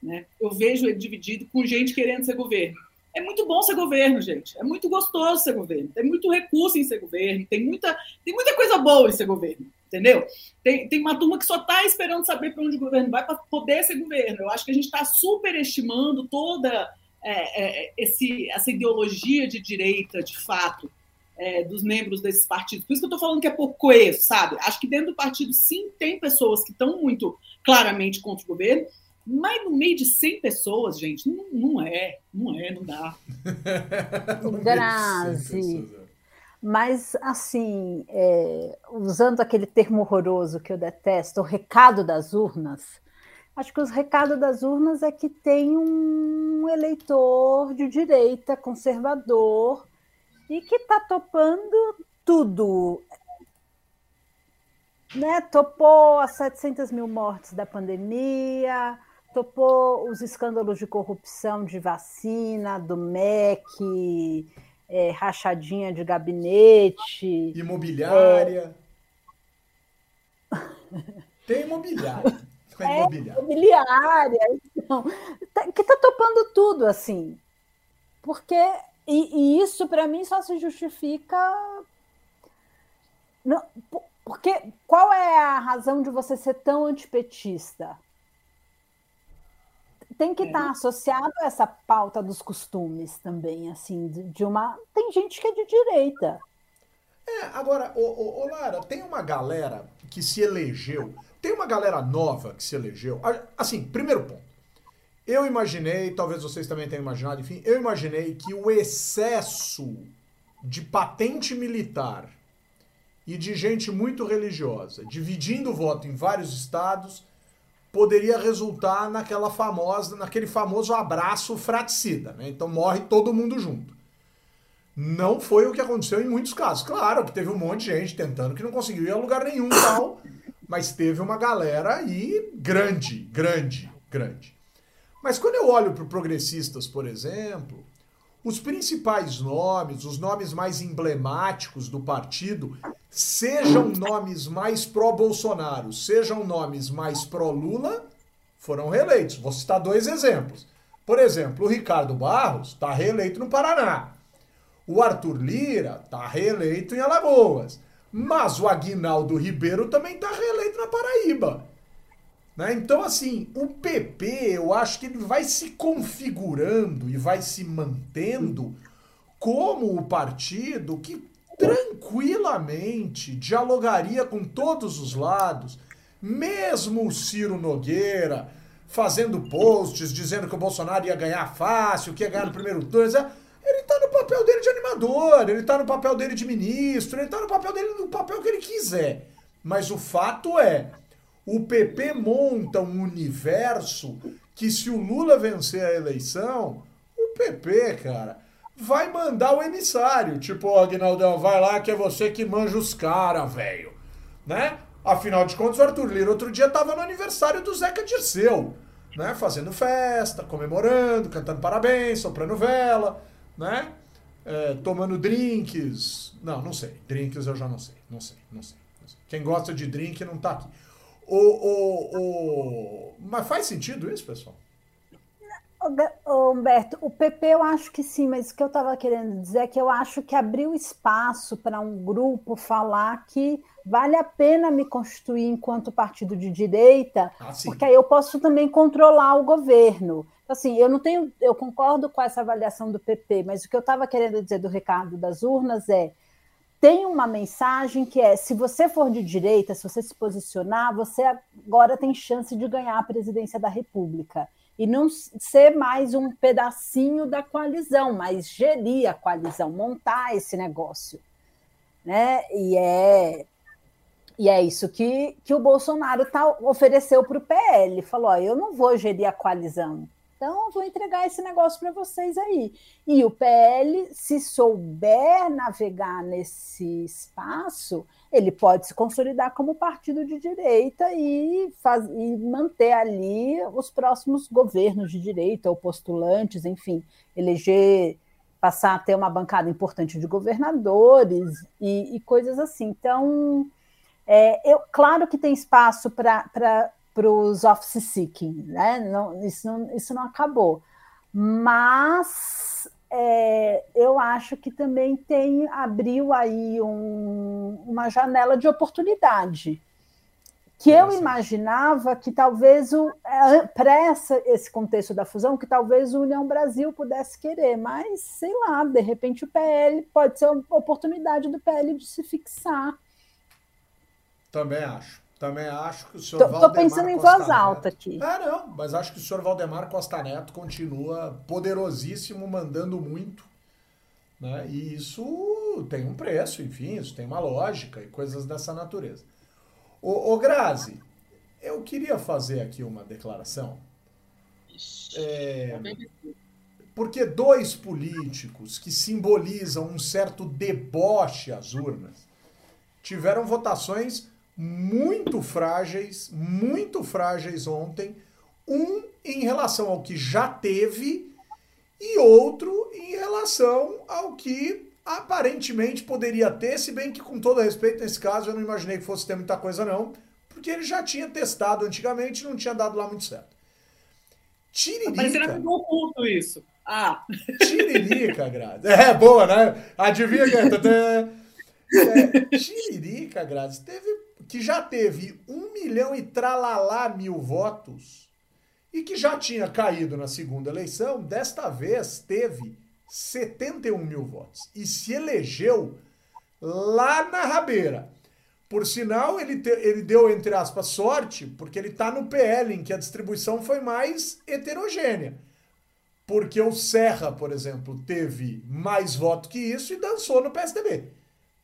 Né? Eu vejo ele dividido com gente querendo ser governo. É muito bom ser governo, gente. É muito gostoso ser governo. Tem muito recurso em ser governo. Tem muita, tem muita coisa boa em ser governo. Entendeu? Tem, tem uma turma que só está esperando saber para onde o governo vai para poder ser governo. Eu acho que a gente está superestimando toda é, é, esse, essa ideologia de direita, de fato, é, dos membros desses partidos. Por isso que eu estou falando que é pouco coeso, sabe? Acho que dentro do partido, sim, tem pessoas que estão muito claramente contra o governo, mas no meio de 100 pessoas, gente, não, não é, não é, não dá. Grazi. É. Mas, assim, é, usando aquele termo horroroso que eu detesto, o recado das urnas, acho que os recados das urnas é que tem um eleitor de direita, conservador, e que está topando tudo. Né? Topou as 700 mil mortes da pandemia, topou os escândalos de corrupção de vacina, do MEC, é, rachadinha de gabinete. Imobiliária. É... Tem imobiliária. É, imobiliária. imobiliária. Então, tá, que está topando tudo, assim. Porque. E, e isso, para mim, só se justifica. Não, porque qual é a razão de você ser tão antipetista? Tem que estar é. tá associado a essa pauta dos costumes também, assim, de, uma. Tem gente que é de direita. É, É, agora, ô, ô, ô, Lara, tem uma galera que se elegeu, tem uma galera nova que se elegeu. Assim, primeiro ponto. Eu imaginei, talvez vocês também tenham imaginado, enfim, eu imaginei que o excesso de patente militar e de gente muito religiosa dividindo o voto em vários estados poderia resultar naquela famosa, naquele famoso abraço fraticida, né? Então morre todo mundo junto. Não foi o que aconteceu em muitos casos. Claro que teve um monte de gente tentando que não conseguiu ir a lugar nenhum tal, mas teve uma galera aí grande, grande, grande. Mas quando eu olho para progressistas, por exemplo, os principais nomes, os nomes mais emblemáticos do partido, sejam nomes mais pró-Bolsonaro, sejam nomes mais pró-Lula, foram reeleitos. Vou citar dois exemplos. Por exemplo, o Ricardo Barros está reeleito no Paraná. O Arthur Lira está reeleito em Alagoas. Mas o Aguinaldo Ribeiro também está reeleito na Paraíba. Né? Então, assim, o PP, eu acho que ele vai se configurando e vai se mantendo como o partido que tranquilamente dialogaria com todos os lados, mesmo o Ciro Nogueira fazendo posts dizendo que o Bolsonaro ia ganhar fácil, que ia ganhar no primeiro turno. Ele está no papel dele de animador, ele está no papel dele de ministro, ele está no papel dele no papel que ele quiser. Mas o fato é, o PP monta um universo que se o Lula vencer a eleição, o PP, cara, vai mandar o emissário. Tipo, ó, Aguinaldão, vai lá que é você que manja os caras, velho. Né? Afinal de contas, o Arthur Lira outro dia tava no aniversário do Zeca Dirceu, né? Fazendo festa, comemorando, cantando parabéns, soprando vela, né? É, tomando drinks. Não, não sei. Drinks eu já não sei. Não sei, não sei. Não sei. Quem gosta de drink não tá aqui. O, o, o... Mas faz sentido isso, pessoal? Humberto, o PP eu acho que sim, mas o que eu estava querendo dizer é que eu acho que abriu espaço para um grupo falar que vale a pena me constituir enquanto partido de direita, ah, porque aí eu posso também controlar o governo. Assim, eu não tenho, eu concordo com essa avaliação do PP, mas o que eu estava querendo dizer do recado das urnas é tem uma mensagem que é: se você for de direita, se você se posicionar, você agora tem chance de ganhar a presidência da República e não ser mais um pedacinho da coalizão, mas gerir a coalizão, montar esse negócio, né? E é e é isso que, que o Bolsonaro tá, ofereceu para o PL. Falou: ó, eu não vou gerir a coalizão, então, vou entregar esse negócio para vocês aí. E o PL, se souber navegar nesse espaço, ele pode se consolidar como partido de direita e, faz, e manter ali os próximos governos de direita ou postulantes, enfim, eleger, passar a ter uma bancada importante de governadores e, e coisas assim. Então, é, eu, claro que tem espaço para para os office seeking, né? Não, isso, não, isso não acabou. Mas é, eu acho que também tem abriu aí um, uma janela de oportunidade que eu imaginava que talvez o é, para esse contexto da fusão que talvez o União Brasil pudesse querer, mas sei lá, de repente o PL pode ser uma oportunidade do PL de se fixar. Também acho. Também acho que o senhor tô, Valdemar Tô pensando em voz alta aqui. Ah, não, mas acho que o senhor Valdemar Costa Neto continua poderosíssimo, mandando muito. Né? E isso tem um preço, enfim, isso tem uma lógica e coisas dessa natureza. Ô, ô Grazi, eu queria fazer aqui uma declaração. É, porque dois políticos que simbolizam um certo deboche às urnas tiveram votações muito frágeis, muito frágeis ontem. Um em relação ao que já teve e outro em relação ao que aparentemente poderia ter, se bem que com todo respeito nesse caso eu não imaginei que fosse ter muita coisa não, porque ele já tinha testado antigamente e não tinha dado lá muito certo. Tiririca. Parecendo que oculto isso. Ah. Tiririca, Grazi. É, boa, né? Adivinha que é? tiririca, Grazi, teve que já teve um milhão e tralalá mil votos e que já tinha caído na segunda eleição, desta vez teve 71 mil votos e se elegeu lá na rabeira. Por sinal, ele, te, ele deu, entre aspas, sorte, porque ele está no PL, em que a distribuição foi mais heterogênea. Porque o Serra, por exemplo, teve mais voto que isso e dançou no PSDB.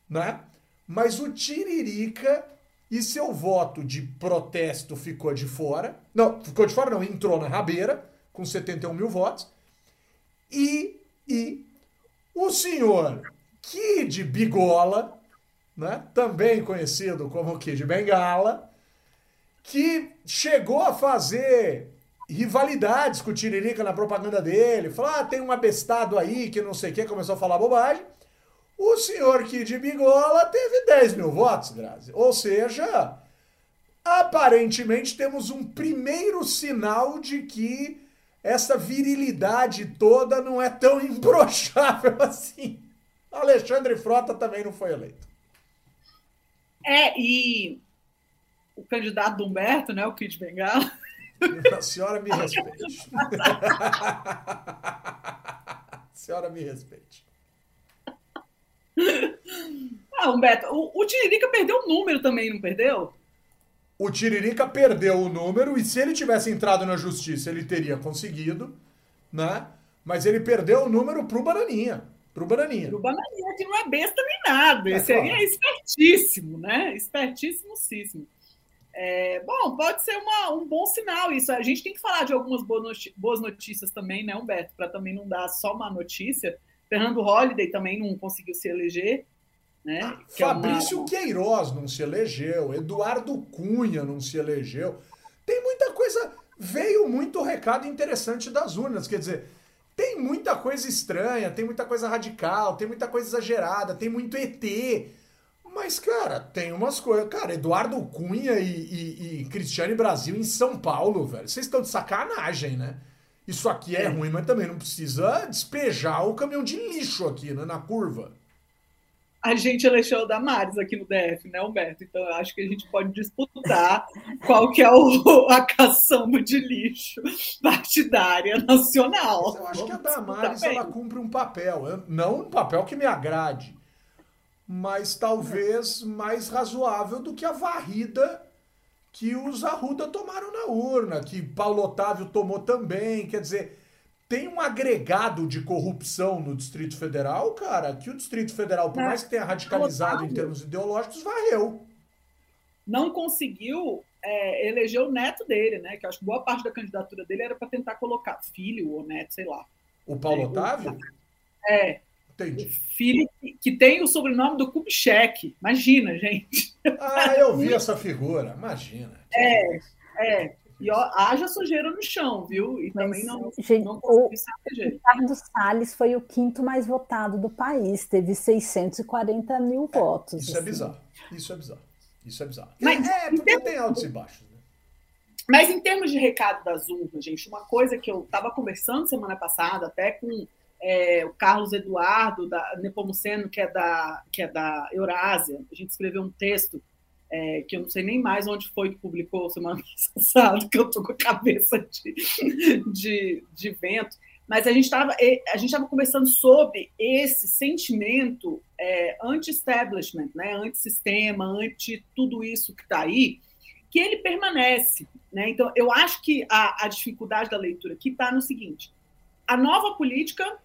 Né? Mas o Tiririca e seu voto de protesto ficou de fora. Não, ficou de fora, não, entrou na rabeira, com 71 mil votos. E, e o senhor Kid Bigola, né, também conhecido como Kid Bengala, que chegou a fazer rivalidades com o Tiririca na propaganda dele, falou, ah, tem um abestado aí que não sei o que, começou a falar bobagem. O senhor Kid Bigola teve 10 mil votos, Grazi. Ou seja, aparentemente temos um primeiro sinal de que essa virilidade toda não é tão imbrochável assim. Alexandre Frota também não foi eleito. É, e o candidato do Humberto, né, o Kid Bengala. A senhora me respeite. A senhora me respeite. Ah, Humberto, o, o Tiririca perdeu o número também, não perdeu? O Tiririca perdeu o número e se ele tivesse entrado na justiça, ele teria conseguido, né? Mas ele perdeu o número pro Bananinha. Pro Bananinha. Pro Bananinha, que não é besta nem nada. É, Esse claro. aí é espertíssimo, né? Espertíssimo. É, bom, pode ser uma, um bom sinal isso. A gente tem que falar de algumas boas notícias também, né, Humberto? Para também não dar só uma notícia. Fernando Holliday também não conseguiu se eleger. Né? Ah, Fabrício é uma... Queiroz não se elegeu, Eduardo Cunha não se elegeu. Tem muita coisa. Veio muito recado interessante das urnas. Quer dizer, tem muita coisa estranha, tem muita coisa radical, tem muita coisa exagerada, tem muito ET. Mas, cara, tem umas coisas. Cara, Eduardo Cunha e, e, e Cristiane Brasil em São Paulo, velho. Vocês estão de sacanagem, né? Isso aqui é, é, ruim, mas também não precisa despejar o caminhão de lixo aqui, né, na curva. A gente elegeu o Damares aqui no DF, né, Humberto? Então eu acho que a gente pode disputar qual que é o, a caçamba de lixo partidária nacional. Eu acho que a Damares ela cumpre um papel, não um papel que me agrade, mas talvez mais razoável do que a varrida que os Arruda tomaram na urna, que Paulo Otávio tomou também. Quer dizer, tem um agregado de corrupção no Distrito Federal, cara, que o Distrito Federal, por mais que tenha radicalizado em termos ideológicos, varreu. Não conseguiu é, eleger o neto dele, né? Que acho que boa parte da candidatura dele era para tentar colocar filho ou neto, sei lá. O Paulo é, Otávio? É, Entendi. Filho que tem o sobrenome do Kubitschek. Imagina, gente. Ah, eu vi essa figura. Imagina. É, é. E ó, haja sujeira no chão, viu? E também não, gente, não o Ricardo Salles foi o quinto mais votado do país, teve 640 mil é, votos. Isso é assim. é bizarro. Isso é bizarro. Isso é bizarro. Mas, é, porque termos... tem altos e baixos. Né? Mas em termos de recado das urnas, gente, uma coisa que eu estava conversando semana passada, até com é, o Carlos Eduardo da Nepomuceno, que é da, que é da Eurásia. A gente escreveu um texto é, que eu não sei nem mais onde foi que publicou semana passada, que eu estou com a cabeça de, de, de vento. Mas a gente estava a gente estava conversando sobre esse sentimento é, anti-establishment, né, anti-sistema, anti tudo isso que está aí, que ele permanece. Né? Então, eu acho que a, a dificuldade da leitura aqui está no seguinte: a nova política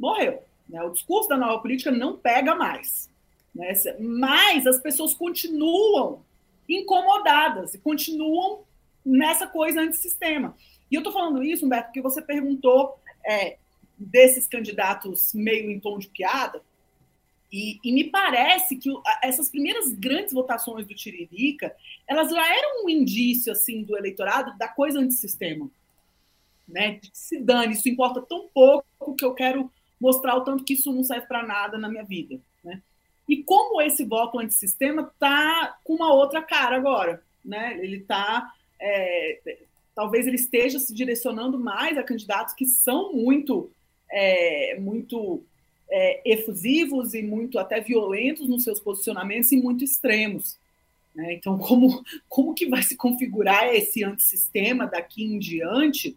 morreu. Né? O discurso da nova política não pega mais. Né? Mas as pessoas continuam incomodadas e continuam nessa coisa antissistema. E eu estou falando isso, Humberto, porque você perguntou é, desses candidatos meio em tom de piada, e, e, me parece que essas primeiras grandes votações do Tiririca, elas já eram um indício assim do eleitorado da coisa antissistema. Né? Se dane, isso importa tão pouco que eu quero mostrar o tanto que isso não serve para nada na minha vida. Né? E como esse voto antissistema está com uma outra cara agora. Né? Ele está. É, talvez ele esteja se direcionando mais a candidatos que são muito, é, muito é, efusivos e muito até violentos nos seus posicionamentos e muito extremos. Né? Então, como, como que vai se configurar esse antissistema daqui em diante?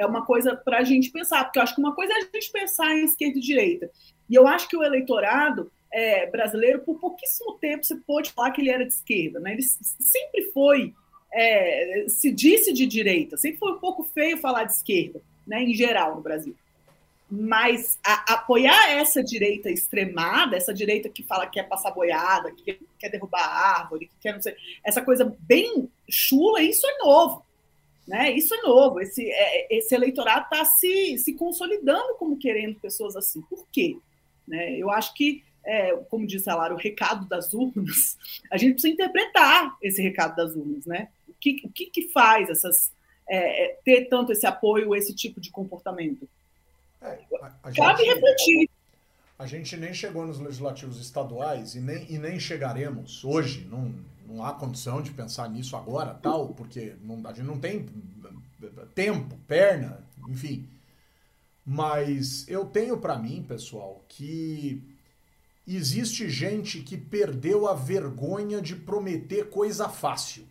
É uma coisa para a gente pensar, porque eu acho que uma coisa é a gente pensar em esquerda e direita. E eu acho que o eleitorado é, brasileiro, por pouquíssimo tempo você pôde falar que ele era de esquerda. Né? Ele sempre foi, é, se disse de direita, sempre foi um pouco feio falar de esquerda, né, em geral, no Brasil. Mas a, apoiar essa direita extremada, essa direita que fala que quer passar boiada, que quer derrubar árvore, que quer não sei, essa coisa bem chula, isso é novo. Né? Isso é novo. Esse, é, esse eleitorado está se, se consolidando como querendo pessoas assim. Por quê? Né? Eu acho que, é, como disse a Lara, o recado das urnas, a gente precisa interpretar esse recado das urnas. Né? O, que, o que, que faz essas, é, é ter tanto esse apoio, esse tipo de comportamento? É, a, Cabe gente, refletir. A gente nem chegou nos legislativos estaduais e nem, e nem chegaremos hoje. Não, não há condição de pensar nisso agora, tal, porque não, a gente não tem tempo, perna, enfim. Mas eu tenho para mim, pessoal, que existe gente que perdeu a vergonha de prometer coisa fácil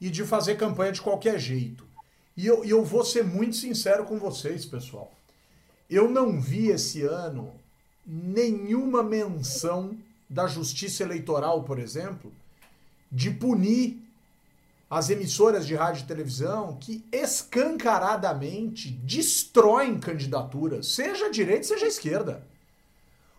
e de fazer campanha de qualquer jeito. E eu, eu vou ser muito sincero com vocês, pessoal. Eu não vi esse ano nenhuma menção da Justiça Eleitoral, por exemplo, de punir as emissoras de rádio e televisão que escancaradamente destroem candidaturas, seja a direita, seja a esquerda.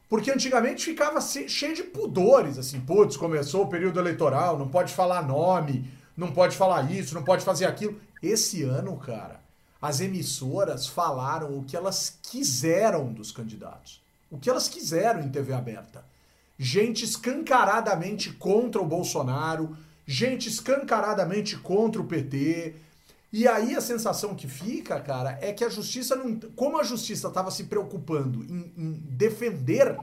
Porque antigamente ficava cheio de pudores, assim, putz, começou o período eleitoral, não pode falar nome, não pode falar isso, não pode fazer aquilo. Esse ano, cara, as emissoras falaram o que elas quiseram dos candidatos. O que elas quiseram em TV aberta. Gente escancaradamente contra o Bolsonaro, gente escancaradamente contra o PT. E aí a sensação que fica, cara, é que a justiça não. Como a justiça estava se preocupando em, em defender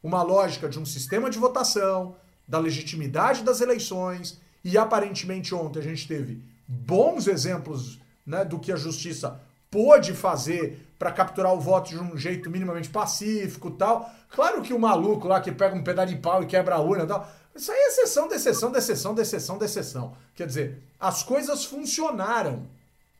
uma lógica de um sistema de votação, da legitimidade das eleições, e aparentemente ontem a gente teve bons exemplos né, do que a justiça pôde fazer para capturar o voto de um jeito minimamente pacífico tal. Claro que o maluco lá que pega um pedaço de pau e quebra a urna tal. Isso aí é exceção exceção exceção exceção exceção. Quer dizer, as coisas funcionaram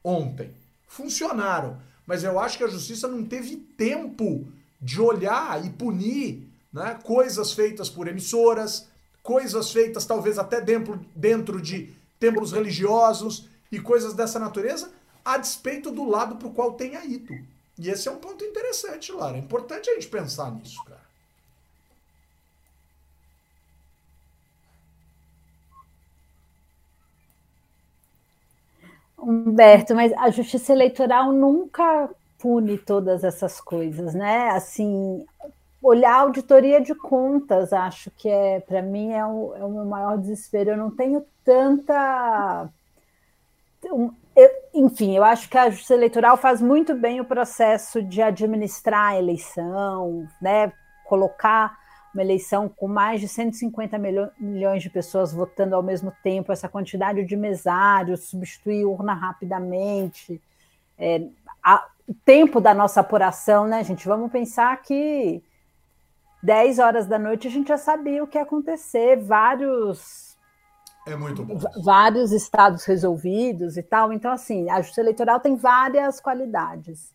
ontem. Funcionaram. Mas eu acho que a justiça não teve tempo de olhar e punir né, coisas feitas por emissoras, coisas feitas talvez até dentro, dentro de templos religiosos e coisas dessa natureza, a despeito do lado para o qual tenha ido. E esse é um ponto interessante, Lara. É importante a gente pensar nisso, cara. Humberto, mas a justiça eleitoral nunca pune todas essas coisas, né? Assim, olhar a auditoria de contas, acho que é, para mim, é o, é o meu maior desespero. Eu não tenho tanta. Eu, enfim, eu acho que a Justiça Eleitoral faz muito bem o processo de administrar a eleição, né? colocar uma eleição com mais de 150 milhões de pessoas votando ao mesmo tempo, essa quantidade de mesários, substituir urna rapidamente, é, a, o tempo da nossa apuração, né, gente? Vamos pensar que 10 horas da noite a gente já sabia o que ia acontecer, vários. É muito bom. Vários estados resolvidos e tal. Então, assim, a justiça eleitoral tem várias qualidades.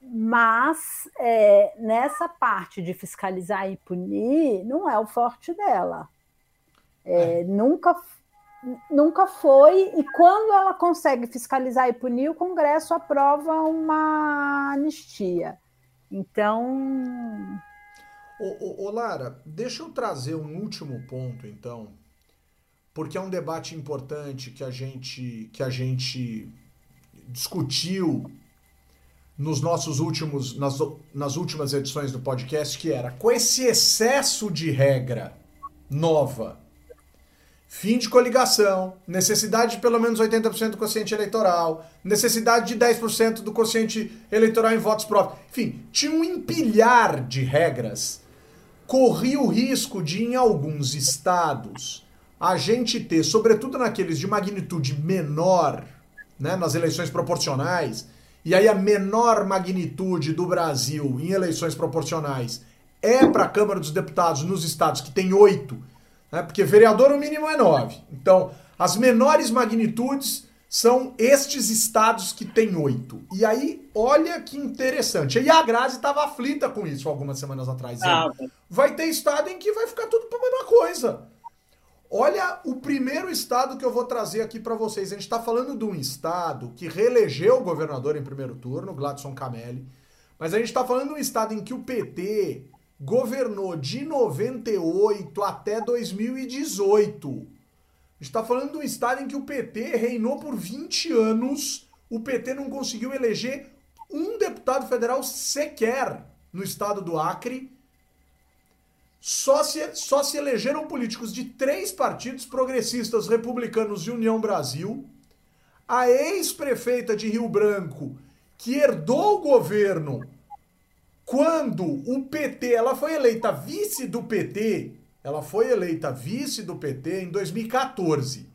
Mas é, nessa parte de fiscalizar e punir, não é o forte dela. É, é. Nunca, nunca foi, e quando ela consegue fiscalizar e punir, o Congresso aprova uma anistia. Então, Ô, ô, ô, Lara, deixa eu trazer um último ponto, então, porque é um debate importante que a gente, que a gente discutiu nos nossos últimos, nas, nas últimas edições do podcast, que era com esse excesso de regra nova, fim de coligação, necessidade de pelo menos 80% do quociente eleitoral, necessidade de 10% do quociente eleitoral em votos próprios. Enfim, tinha um empilhar de regras corria o risco de, em alguns estados, a gente ter, sobretudo naqueles de magnitude menor, né, nas eleições proporcionais, e aí a menor magnitude do Brasil em eleições proporcionais é para a Câmara dos Deputados nos estados que tem oito, né, porque vereador o mínimo é nove. Então, as menores magnitudes são estes estados que tem oito. E aí, olha que interessante. E a Grazi estava aflita com isso algumas semanas atrás. Ah, vai ter estado em que vai ficar tudo para a mesma coisa. Olha o primeiro estado que eu vou trazer aqui para vocês. A gente está falando de um estado que reelegeu o governador em primeiro turno, Gladson Camelli. Mas a gente está falando de um estado em que o PT governou de 98 até 2018 está falando de um estado em que o PT reinou por 20 anos, o PT não conseguiu eleger um deputado federal sequer no estado do Acre. Só se, só se elegeram políticos de três partidos progressistas, republicanos e União Brasil. A ex-prefeita de Rio Branco, que herdou o governo quando o PT, ela foi eleita vice do PT ela foi eleita vice do PT em 2014.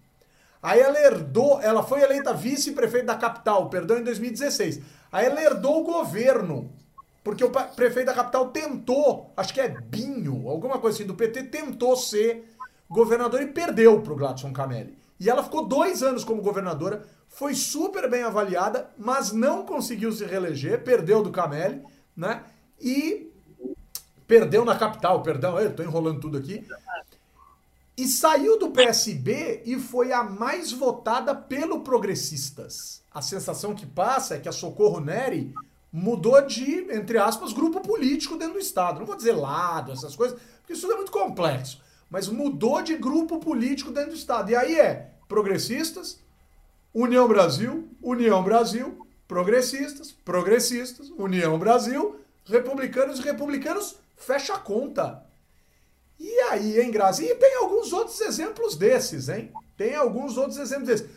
Aí ela herdou, ela foi eleita vice-prefeito da capital, perdão, em 2016. Aí ela herdou o governo, porque o prefeito da capital tentou, acho que é Binho, alguma coisa assim, do PT, tentou ser governador e perdeu para o Gladson Camelli. E ela ficou dois anos como governadora, foi super bem avaliada, mas não conseguiu se reeleger, perdeu do Camelli, né? E Perdeu na capital, perdão, eu tô enrolando tudo aqui. E saiu do PSB e foi a mais votada pelo Progressistas. A sensação que passa é que a Socorro Neri mudou de, entre aspas, grupo político dentro do Estado. Não vou dizer lado, essas coisas, porque isso é muito complexo. Mas mudou de grupo político dentro do Estado. E aí é progressistas, União Brasil, União Brasil, progressistas, progressistas, União Brasil, republicanos e republicanos fecha a conta. E aí, hein, Grazi? E tem alguns outros exemplos desses, hein? Tem alguns outros exemplos desses.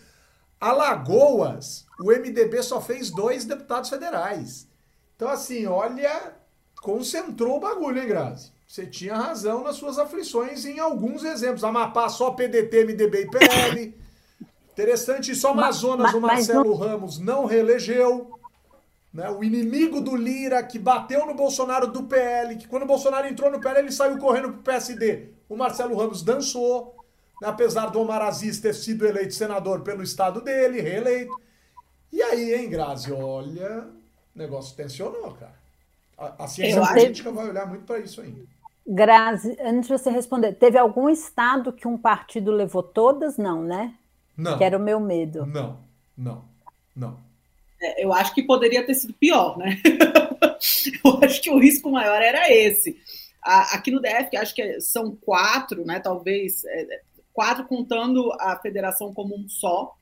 Alagoas, o MDB só fez dois deputados federais. Então, assim, olha, concentrou o bagulho, hein, Grazi? Você tinha razão nas suas aflições em alguns exemplos. Amapá, só PDT, MDB e PL. Interessante, só Amazonas, o Marcelo Ramos não reelegeu. Né? O inimigo do Lira, que bateu no Bolsonaro do PL, que quando o Bolsonaro entrou no PL, ele saiu correndo pro PSD. O Marcelo Ramos dançou, né? apesar do Omar Aziz ter sido eleito senador pelo estado dele, reeleito. E aí, hein, Grazi? Olha, o negócio tensionou, cara. A, a ciência política vai olhar muito para isso ainda. Grazi, antes de você responder, teve algum estado que um partido levou todas? Não, né? Não. Que era o meu medo. Não, não, não. É, eu acho que poderia ter sido pior, né? eu acho que o risco maior era esse. Aqui no DF, acho que são quatro, né? Talvez é, quatro contando a federação como um só,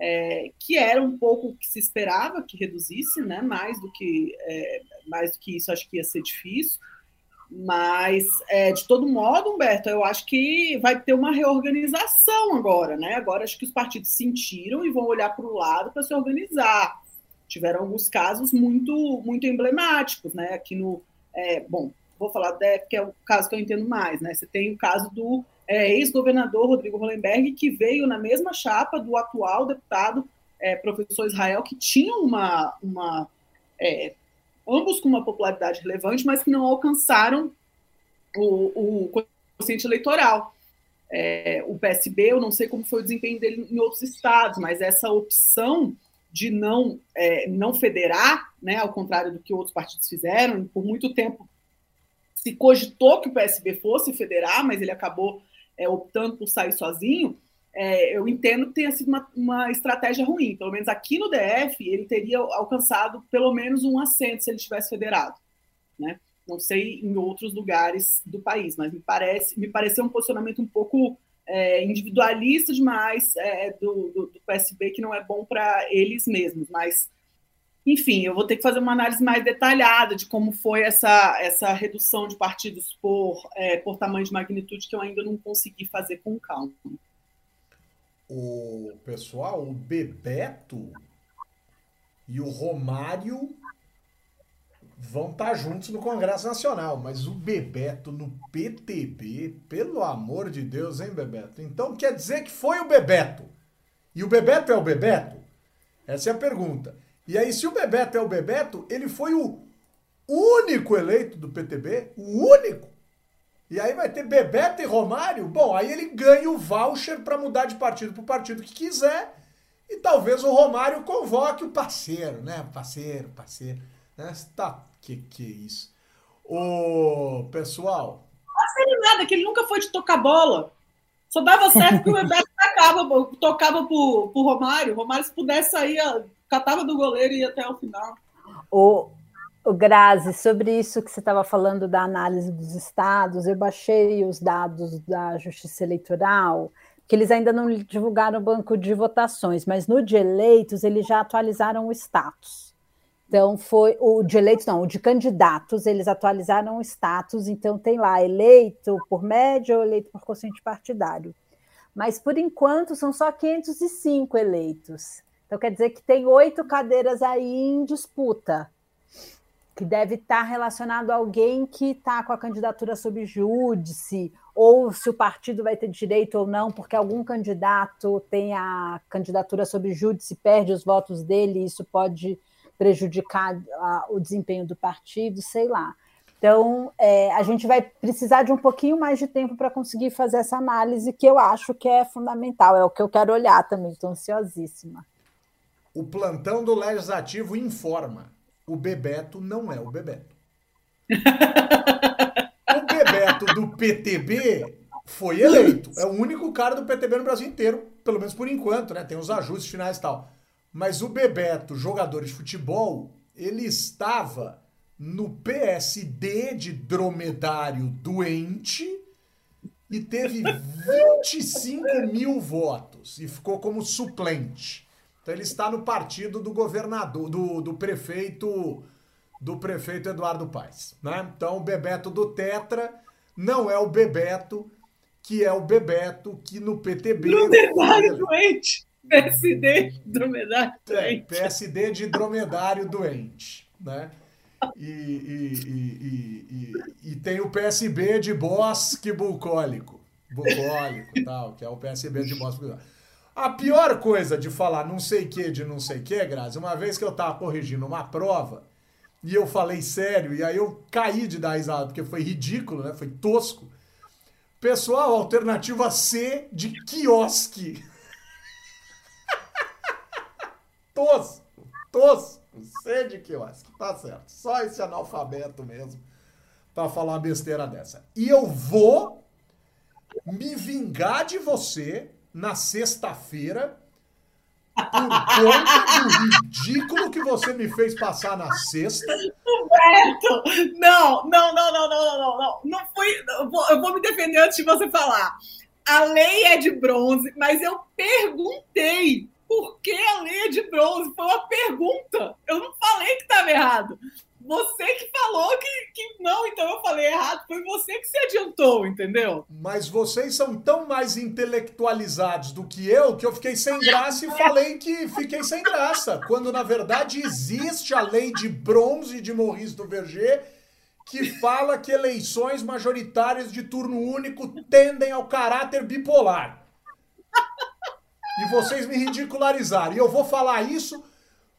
é, que era um pouco o que se esperava que reduzisse, né? Mais do que é, mais do que isso, acho que ia ser difícil. Mas, é, de todo modo, Humberto, eu acho que vai ter uma reorganização agora, né? Agora acho que os partidos sentiram e vão olhar para o lado para se organizar tiveram alguns casos muito, muito emblemáticos, né? Aqui no. É, bom, vou falar DF, que é o caso que eu entendo mais, né? Você tem o caso do é, ex-governador Rodrigo Hollenberg, que veio na mesma chapa do atual deputado é, professor Israel, que tinha uma. uma é, ambos com uma popularidade relevante, mas que não alcançaram o, o quociente eleitoral. É, o PSB, eu não sei como foi o desempenho dele em outros estados, mas essa opção de não, é, não federar, né, ao contrário do que outros partidos fizeram. Por muito tempo se cogitou que o PSB fosse federar, mas ele acabou é, optando por sair sozinho. É, eu entendo que tenha sido uma, uma, estratégia ruim. Pelo menos aqui no DF, ele teria alcançado pelo menos um assento se ele tivesse federado. Né? Não sei em outros lugares do país, mas me parece me pareceu um posicionamento um pouco é, individualista demais é, do, do, do, PSB, que não é bom para eles mesmos. Mas, enfim, eu vou ter que fazer uma análise mais detalhada de como foi essa, essa redução de partidos por, é, por tamanho de magnitude que eu ainda não consegui fazer com calma. O pessoal, o Bebeto e o Romário vão estar juntos no Congresso Nacional, mas o Bebeto no PTB, pelo amor de Deus, hein, Bebeto? Então quer dizer que foi o Bebeto. E o Bebeto é o Bebeto? Essa é a pergunta. E aí, se o Bebeto é o Bebeto, ele foi o único eleito do PTB, o único. E aí vai ter Bebeto e Romário. Bom, aí ele ganha o voucher para mudar de partido para o partido que quiser E talvez o Romário convoque o parceiro, né? Parceiro, parceiro. Né? Tá, que que é isso? Ô, pessoal. Não nada, que ele nunca foi de tocar bola. Só dava certo que o Bebeto tocava, tocava pro, pro Romário. O Romário, se pudesse sair, catava do goleiro e ia até o final. O, o Grazi, sobre isso que você estava falando da análise dos estados, eu baixei os dados da Justiça Eleitoral, que eles ainda não divulgaram o banco de votações, mas no de eleitos eles já atualizaram o status. Então foi o de eleitos, não, o de candidatos, eles atualizaram o status, então tem lá eleito por média ou eleito por quociente partidário. Mas por enquanto são só 505 eleitos. Então quer dizer que tem oito cadeiras aí em disputa que deve estar relacionado a alguém que está com a candidatura sob júdice, ou se o partido vai ter direito ou não, porque algum candidato tem a candidatura sob júdice, perde os votos dele, e isso pode prejudicar o desempenho do partido, sei lá. Então, é, a gente vai precisar de um pouquinho mais de tempo para conseguir fazer essa análise, que eu acho que é fundamental, é o que eu quero olhar também, estou ansiosíssima. O plantão do Legislativo informa o Bebeto não é o Bebeto. o Bebeto do PTB foi eleito. É o único cara do PTB no Brasil inteiro, pelo menos por enquanto, né? Tem os ajustes finais e tal. Mas o Bebeto, jogador de futebol, ele estava no PSD de dromedário doente e teve 25 mil votos e ficou como suplente. Então ele está no partido do governador, do, do prefeito, do prefeito Eduardo Paes, né? Então o Bebeto do Tetra não é o Bebeto que é o Bebeto que no PTB dromedário doente, PSD dromedário é, doente, é, PSD de dromedário doente, né? E, e, e, e, tem o PSB de bosque bucólico, bucólico tal, que é o PSB de bosque bucólico. A pior coisa de falar não sei que de não sei que, Grazi, uma vez que eu tava corrigindo uma prova e eu falei sério, e aí eu caí de dar risada, porque foi ridículo, né? Foi tosco. Pessoal, alternativa C de quiosque. tosco, tosco. C de quiosque, tá certo. Só esse analfabeto mesmo para falar uma besteira dessa. E eu vou me vingar de você na sexta-feira por conta do ridículo que você me fez passar na sexta. Humberto! Não, não, não, não, não, não, não, não. Fui. Eu eu vou me defender antes de você falar. A lei é de bronze, mas eu perguntei por que a lei de bronze. Foi uma pergunta. Eu não falei que estava errado você que falou que, que não, então eu falei errado, foi você que se adiantou, entendeu? Mas vocês são tão mais intelectualizados do que eu que eu fiquei sem graça e falei que fiquei sem graça. Quando na verdade existe a lei de bronze de Maurice do Verger que fala que eleições majoritárias de turno único tendem ao caráter bipolar. E vocês me ridicularizaram. E eu vou falar isso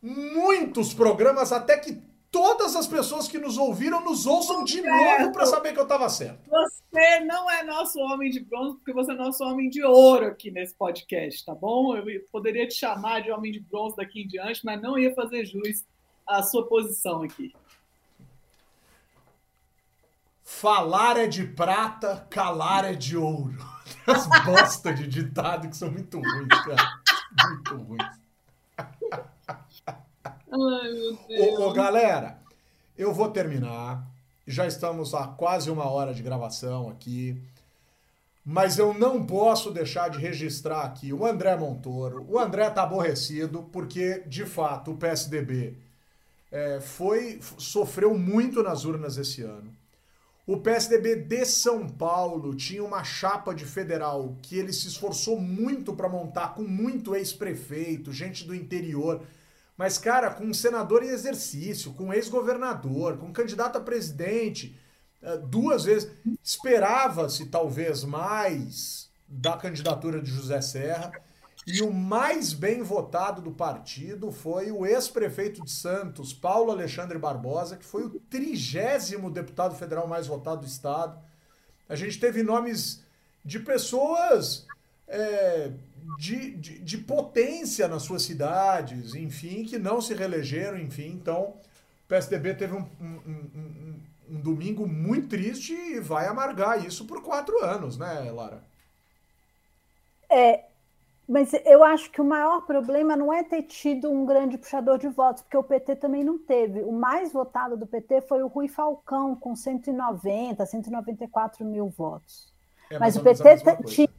muitos programas até que todas as pessoas que nos ouviram nos ouçam de novo para saber que eu estava certo. Você não é nosso homem de bronze, porque você é nosso homem de ouro aqui nesse podcast, tá bom? Eu poderia te chamar de homem de bronze daqui em diante, mas não ia fazer jus à sua posição aqui. Falar é de prata, calar é de ouro. As bosta de ditado que são muito ruins, cara. Muito ruins. Ai, meu Deus. Ô, ô, galera, eu vou terminar. Já estamos a quase uma hora de gravação aqui. Mas eu não posso deixar de registrar aqui o André Montoro. O André tá aborrecido porque, de fato, o PSDB é, foi sofreu muito nas urnas esse ano. O PSDB de São Paulo tinha uma chapa de federal que ele se esforçou muito para montar com muito ex-prefeito, gente do interior. Mas, cara, com um senador em exercício, com um ex-governador, com um candidato a presidente, eh, duas vezes. Esperava-se talvez mais da candidatura de José Serra. E o mais bem votado do partido foi o ex-prefeito de Santos, Paulo Alexandre Barbosa, que foi o trigésimo deputado federal mais votado do estado. A gente teve nomes de pessoas é, de, de, de, potência nas suas cidades, enfim, que não se reelegeram, enfim. Então, o PSDB teve um, um, um, um domingo muito triste e vai amargar isso por quatro anos, né, Lara? É, mas eu acho que o maior problema não é ter tido um grande puxador de votos, porque o PT também não teve. O mais votado do PT foi o Rui Falcão, com 190, 194 mil votos. É, mas o PT tinha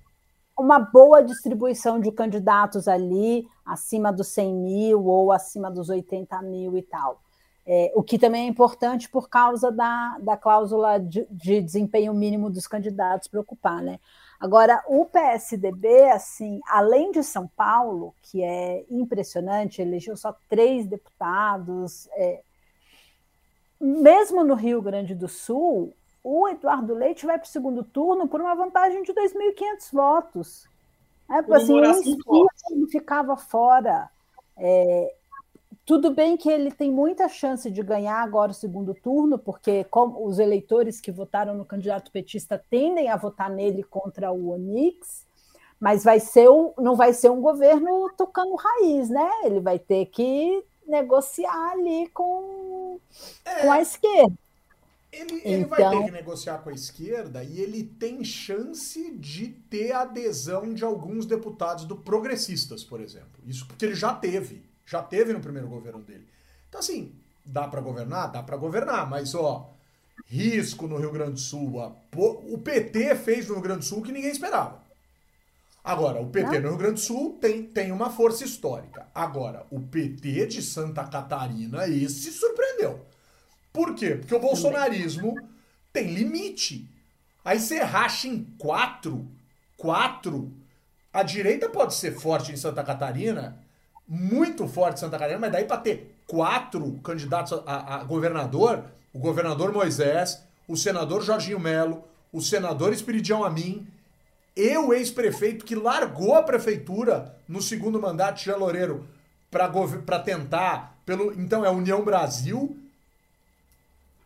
uma boa distribuição de candidatos ali, acima dos 100 mil ou acima dos 80 mil e tal. É, o que também é importante por causa da, da cláusula de, de desempenho mínimo dos candidatos para ocupar, né? Agora, o PSDB, assim, além de São Paulo, que é impressionante, elegeu só três deputados, é, mesmo no Rio Grande do Sul, o Eduardo Leite vai para o segundo turno por uma vantagem de 2.500 votos. É, assim, ele ficava fora. É, tudo bem que ele tem muita chance de ganhar agora o segundo turno, porque os eleitores que votaram no candidato petista tendem a votar nele contra o Onix, mas vai ser o, não vai ser um governo tocando raiz, né? Ele vai ter que negociar ali com, é, com a esquerda. Ele, ele então... vai ter então que negociar com a esquerda e ele tem chance de ter adesão de alguns deputados do Progressistas, por exemplo. Isso porque ele já teve. Já teve no primeiro governo dele. Então, assim, dá para governar? Dá para governar, mas, ó, risco no Rio Grande do Sul. A, o PT fez no Rio Grande do Sul que ninguém esperava. Agora, o PT no Rio Grande do Sul tem, tem uma força histórica. Agora, o PT de Santa Catarina, esse surpreendeu. Por quê? Porque o bolsonarismo tem limite. Aí você racha em quatro, quatro. A direita pode ser forte em Santa Catarina, muito forte Santa Catarina, mas daí para ter quatro candidatos a, a, governador, o governador Moisés, o senador Jorginho Melo, o senador Espiridião Amin e o ex-prefeito que largou a prefeitura no segundo mandato Jean Loureiro para tentar pelo então é União Brasil,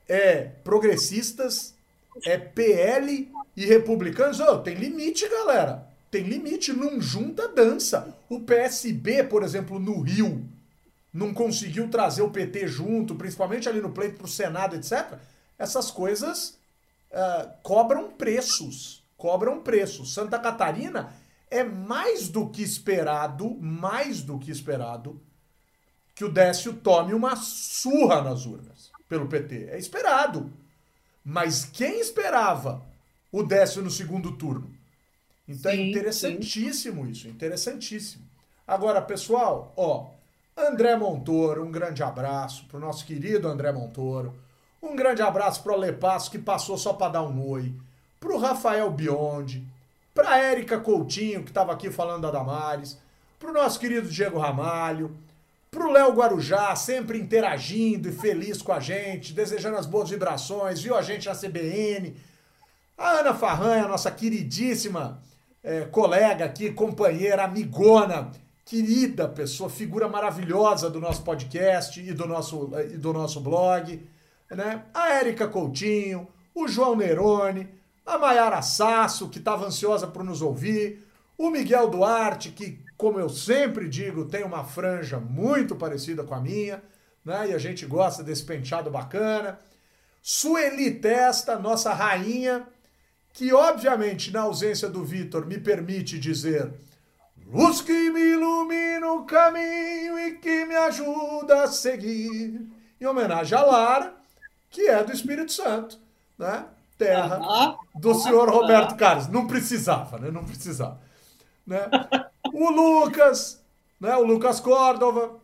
é progressistas, é PL e republicanos. Oh, tem limite, galera. Tem limite, não junta dança. O PSB, por exemplo, no Rio, não conseguiu trazer o PT junto, principalmente ali no pleito para o Senado, etc. Essas coisas uh, cobram preços. Cobram preços. Santa Catarina é mais do que esperado, mais do que esperado, que o Décio tome uma surra nas urnas pelo PT. É esperado. Mas quem esperava o Décio no segundo turno? Então é sim, é interessantíssimo sim. isso, interessantíssimo. Agora, pessoal, ó, André Montoro, um grande abraço pro nosso querido André Montoro. Um grande abraço pro Alepasso, que passou só para dar um oi. Pro Rafael Biondi. Pra Érica Coutinho, que estava aqui falando da Damares. Pro nosso querido Diego Ramalho. Pro Léo Guarujá, sempre interagindo e feliz com a gente, desejando as boas vibrações, viu a gente na CBN. A Ana Farranha, nossa queridíssima é, colega aqui, companheira, amigona, querida pessoa, figura maravilhosa do nosso podcast e do nosso, e do nosso blog, né? A Érica Coutinho, o João Nerone, a Maiara Sasso, que estava ansiosa por nos ouvir, o Miguel Duarte, que, como eu sempre digo, tem uma franja muito parecida com a minha, né? E a gente gosta desse penteado bacana. Sueli Testa, nossa rainha, que obviamente na ausência do Vitor me permite dizer luz que me ilumina o caminho e que me ajuda a seguir, em homenagem a Lara, que é do Espírito Santo, né? Terra do senhor Roberto Carlos. Não precisava, né? Não precisava. Né? O Lucas, né? O Lucas Córdova,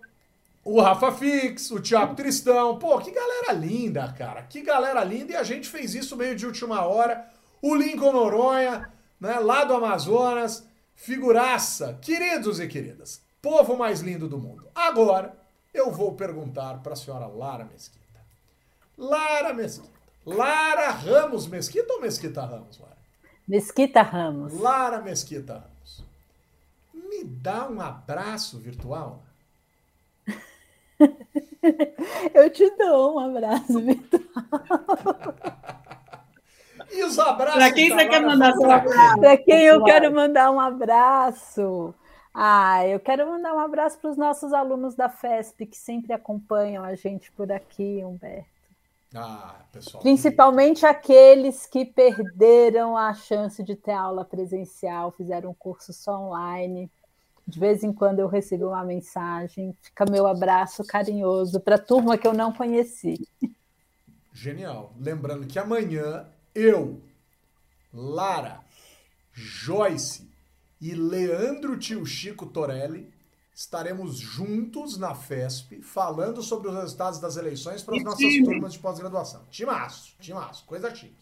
o Rafa Fix, o Thiago Tristão. Pô, que galera linda, cara. Que galera linda. E a gente fez isso meio de última hora o Lincoln Noronha, né, lá do Amazonas, figuraça, queridos e queridas, povo mais lindo do mundo. Agora eu vou perguntar para a senhora Lara Mesquita. Lara Mesquita. Lara Ramos Mesquita ou Mesquita Ramos, Lara? Mesquita Ramos. Lara Mesquita Ramos. Me dá um abraço virtual? eu te dou um abraço virtual. E os abraços? Para quem você quer mandar seu abraço? Para quem eu quero mandar um abraço? Ah, eu quero mandar um abraço para os nossos alunos da FESP que sempre acompanham a gente por aqui, Humberto. Ah, pessoal. Principalmente aqueles que perderam a chance de ter aula presencial, fizeram um curso só online. De vez em quando eu recebo uma mensagem, fica meu abraço carinhoso para a turma que eu não conheci. Genial. Lembrando que amanhã eu, Lara, Joyce e Leandro Tio Chico Torelli estaremos juntos na FESP falando sobre os resultados das eleições para as nossas time. turmas de pós-graduação. Timaço, timaço, coisa chique.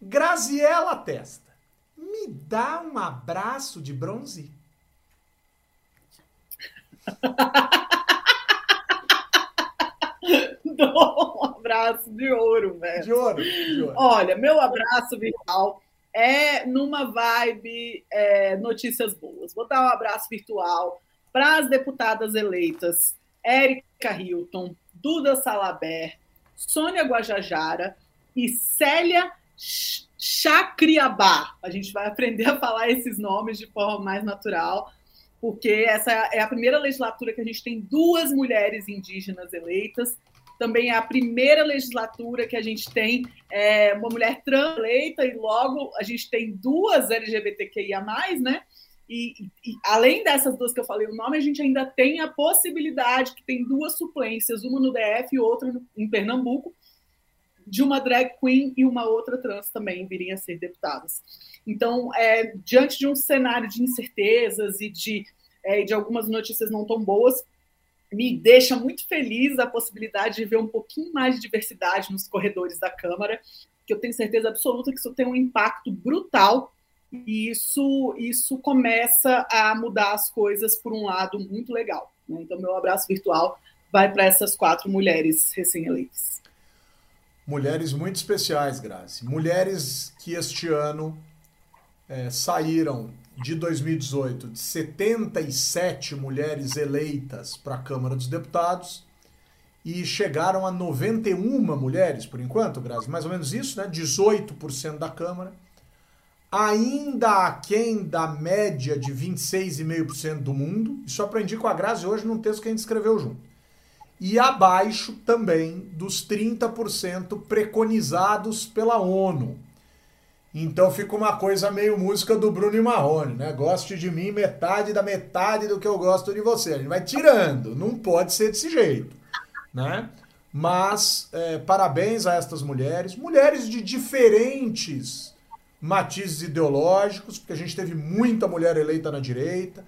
Graziela Testa, me dá um abraço de bronze? um abraço de ouro, velho. De ouro, de ouro. Olha, meu abraço virtual é numa vibe é, notícias boas. Vou dar um abraço virtual para as deputadas eleitas Érica Hilton, Duda Salaber, Sônia Guajajara e Célia Chacriabá. A gente vai aprender a falar esses nomes de forma mais natural, porque essa é a primeira legislatura que a gente tem duas mulheres indígenas eleitas. Também é a primeira legislatura que a gente tem é, uma mulher trans eleita e logo a gente tem duas LGBTQIA+, né? E, e, além dessas duas que eu falei o nome, a gente ainda tem a possibilidade que tem duas suplências, uma no DF e outra no, em Pernambuco, de uma drag queen e uma outra trans também viriam a ser deputadas. Então, é, diante de um cenário de incertezas e de, é, de algumas notícias não tão boas, me deixa muito feliz a possibilidade de ver um pouquinho mais de diversidade nos corredores da Câmara, que eu tenho certeza absoluta que isso tem um impacto brutal e isso, isso começa a mudar as coisas por um lado muito legal. Né? Então, meu abraço virtual vai para essas quatro mulheres recém-eleitas. Mulheres muito especiais, Grazi. Mulheres que este ano é, saíram de 2018 de 77 mulheres eleitas para a Câmara dos Deputados e chegaram a 91 mulheres, por enquanto, Grazi, mais ou menos isso, né? 18% da Câmara ainda aquém da média de 26,5% do mundo. Isso aprendi com a Grazi hoje num texto que a gente escreveu junto. E abaixo também dos 30% preconizados pela ONU. Então fica uma coisa meio música do Bruno e Marrone, né? Goste de mim metade da metade do que eu gosto de você. A gente vai tirando, não pode ser desse jeito, né? Mas é, parabéns a estas mulheres, mulheres de diferentes matizes ideológicos, porque a gente teve muita mulher eleita na direita,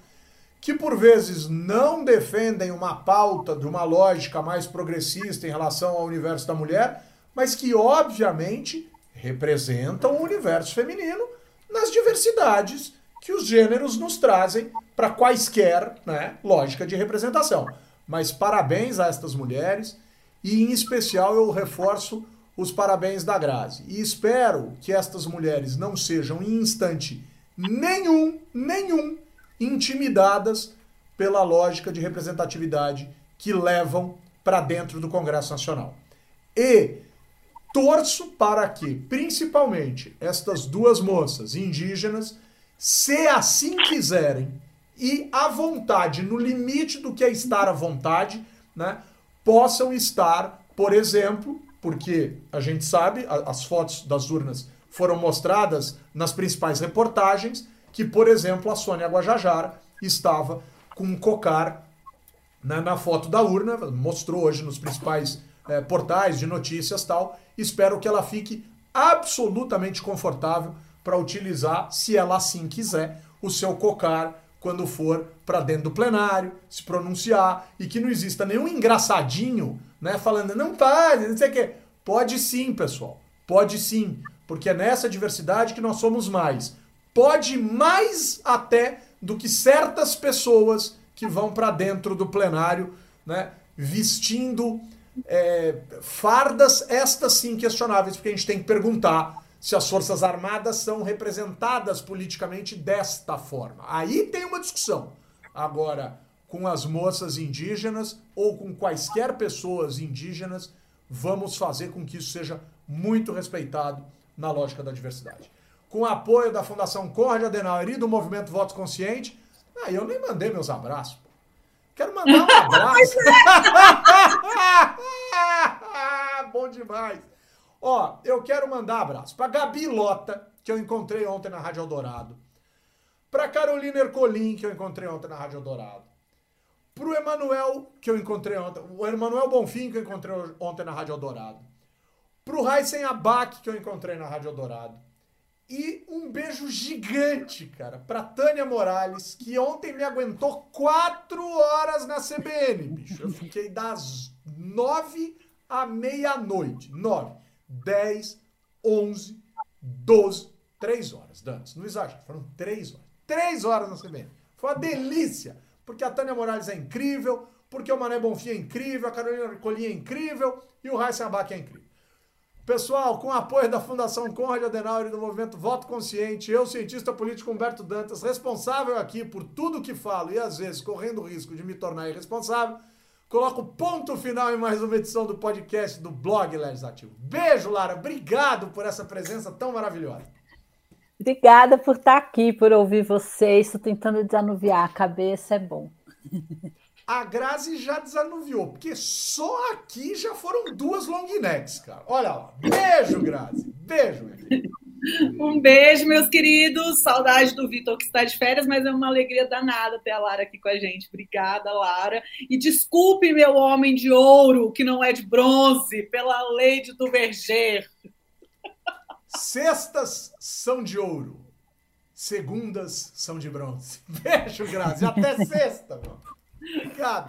que por vezes não defendem uma pauta de uma lógica mais progressista em relação ao universo da mulher, mas que obviamente representam o universo feminino nas diversidades que os gêneros nos trazem para quaisquer né, lógica de representação. Mas parabéns a estas mulheres e, em especial, eu reforço os parabéns da Grazi. E espero que estas mulheres não sejam em instante nenhum, nenhum intimidadas pela lógica de representatividade que levam para dentro do Congresso Nacional. E torço para que, principalmente, estas duas moças indígenas, se assim quiserem e à vontade, no limite do que é estar à vontade, né, possam estar, por exemplo, porque a gente sabe, as fotos das urnas foram mostradas nas principais reportagens, que, por exemplo, a Sônia Guajajara estava com um cocar né, na foto da urna, mostrou hoje nos principais é, portais de notícias tal. Espero que ela fique absolutamente confortável para utilizar, se ela assim quiser, o seu cocar quando for para dentro do plenário, se pronunciar e que não exista nenhum engraçadinho né? Falando, não pode, não sei o quê. Pode sim, pessoal. Pode sim. Porque é nessa diversidade que nós somos mais. Pode mais até do que certas pessoas que vão para dentro do plenário, né? Vestindo é, fardas, estas sim questionáveis, porque a gente tem que perguntar se as Forças Armadas são representadas politicamente desta forma. Aí tem uma discussão. Agora, com as moças indígenas ou com quaisquer pessoas indígenas, vamos fazer com que isso seja muito respeitado na lógica da diversidade. Com o apoio da Fundação Conrad Adenauer e do Movimento Voto Consciente, Ah, eu nem mandei meus abraços. Pô. Quero mandar um abraço. Bom demais. Ó, eu quero mandar abraço pra Gabi Lota, que eu encontrei ontem na Rádio Eldorado. Pra Carolina Ercolim, que eu encontrei ontem na Rádio Eldorado. Pro Emanuel, que eu encontrei ontem. O Emanuel Bonfim, que eu encontrei ontem na Rádio Eldorado. Pro Raisen Abac, que eu encontrei na Rádio Eldorado. E um beijo gigante, cara, pra Tânia Morales, que ontem me aguentou quatro horas na CBN, bicho. Eu fiquei das nove à meia-noite. Nove, dez, onze, doze, três horas, Dantes. Não exagero, foram três horas. Três horas na CBN. Foi uma delícia, porque a Tânia Morales é incrível, porque o Mané Bonfim é incrível, a Carolina Colim é incrível e o Raíssa Abac é incrível. Pessoal, com apoio da Fundação Conrad Adenauer e do movimento Voto Consciente, eu, cientista político Humberto Dantas, responsável aqui por tudo que falo e às vezes correndo o risco de me tornar irresponsável, coloco ponto final em mais uma edição do podcast do Blog Legislativo. Beijo, Lara. Obrigado por essa presença tão maravilhosa. Obrigada por estar aqui, por ouvir vocês. Estou tentando desanuviar a cabeça, é bom. a Grazi já desanuviou, porque só aqui já foram duas long necks, cara. Olha lá. Beijo, Grazi. Beijo, meu filho. Um beijo, meus queridos. Saudade do Vitor que está de férias, mas é uma alegria danada ter a Lara aqui com a gente. Obrigada, Lara. E desculpe, meu homem de ouro, que não é de bronze, pela lei de Duverger. Sextas são de ouro. Segundas são de bronze. Beijo, Grazi. Até sexta, mano. Obrigado.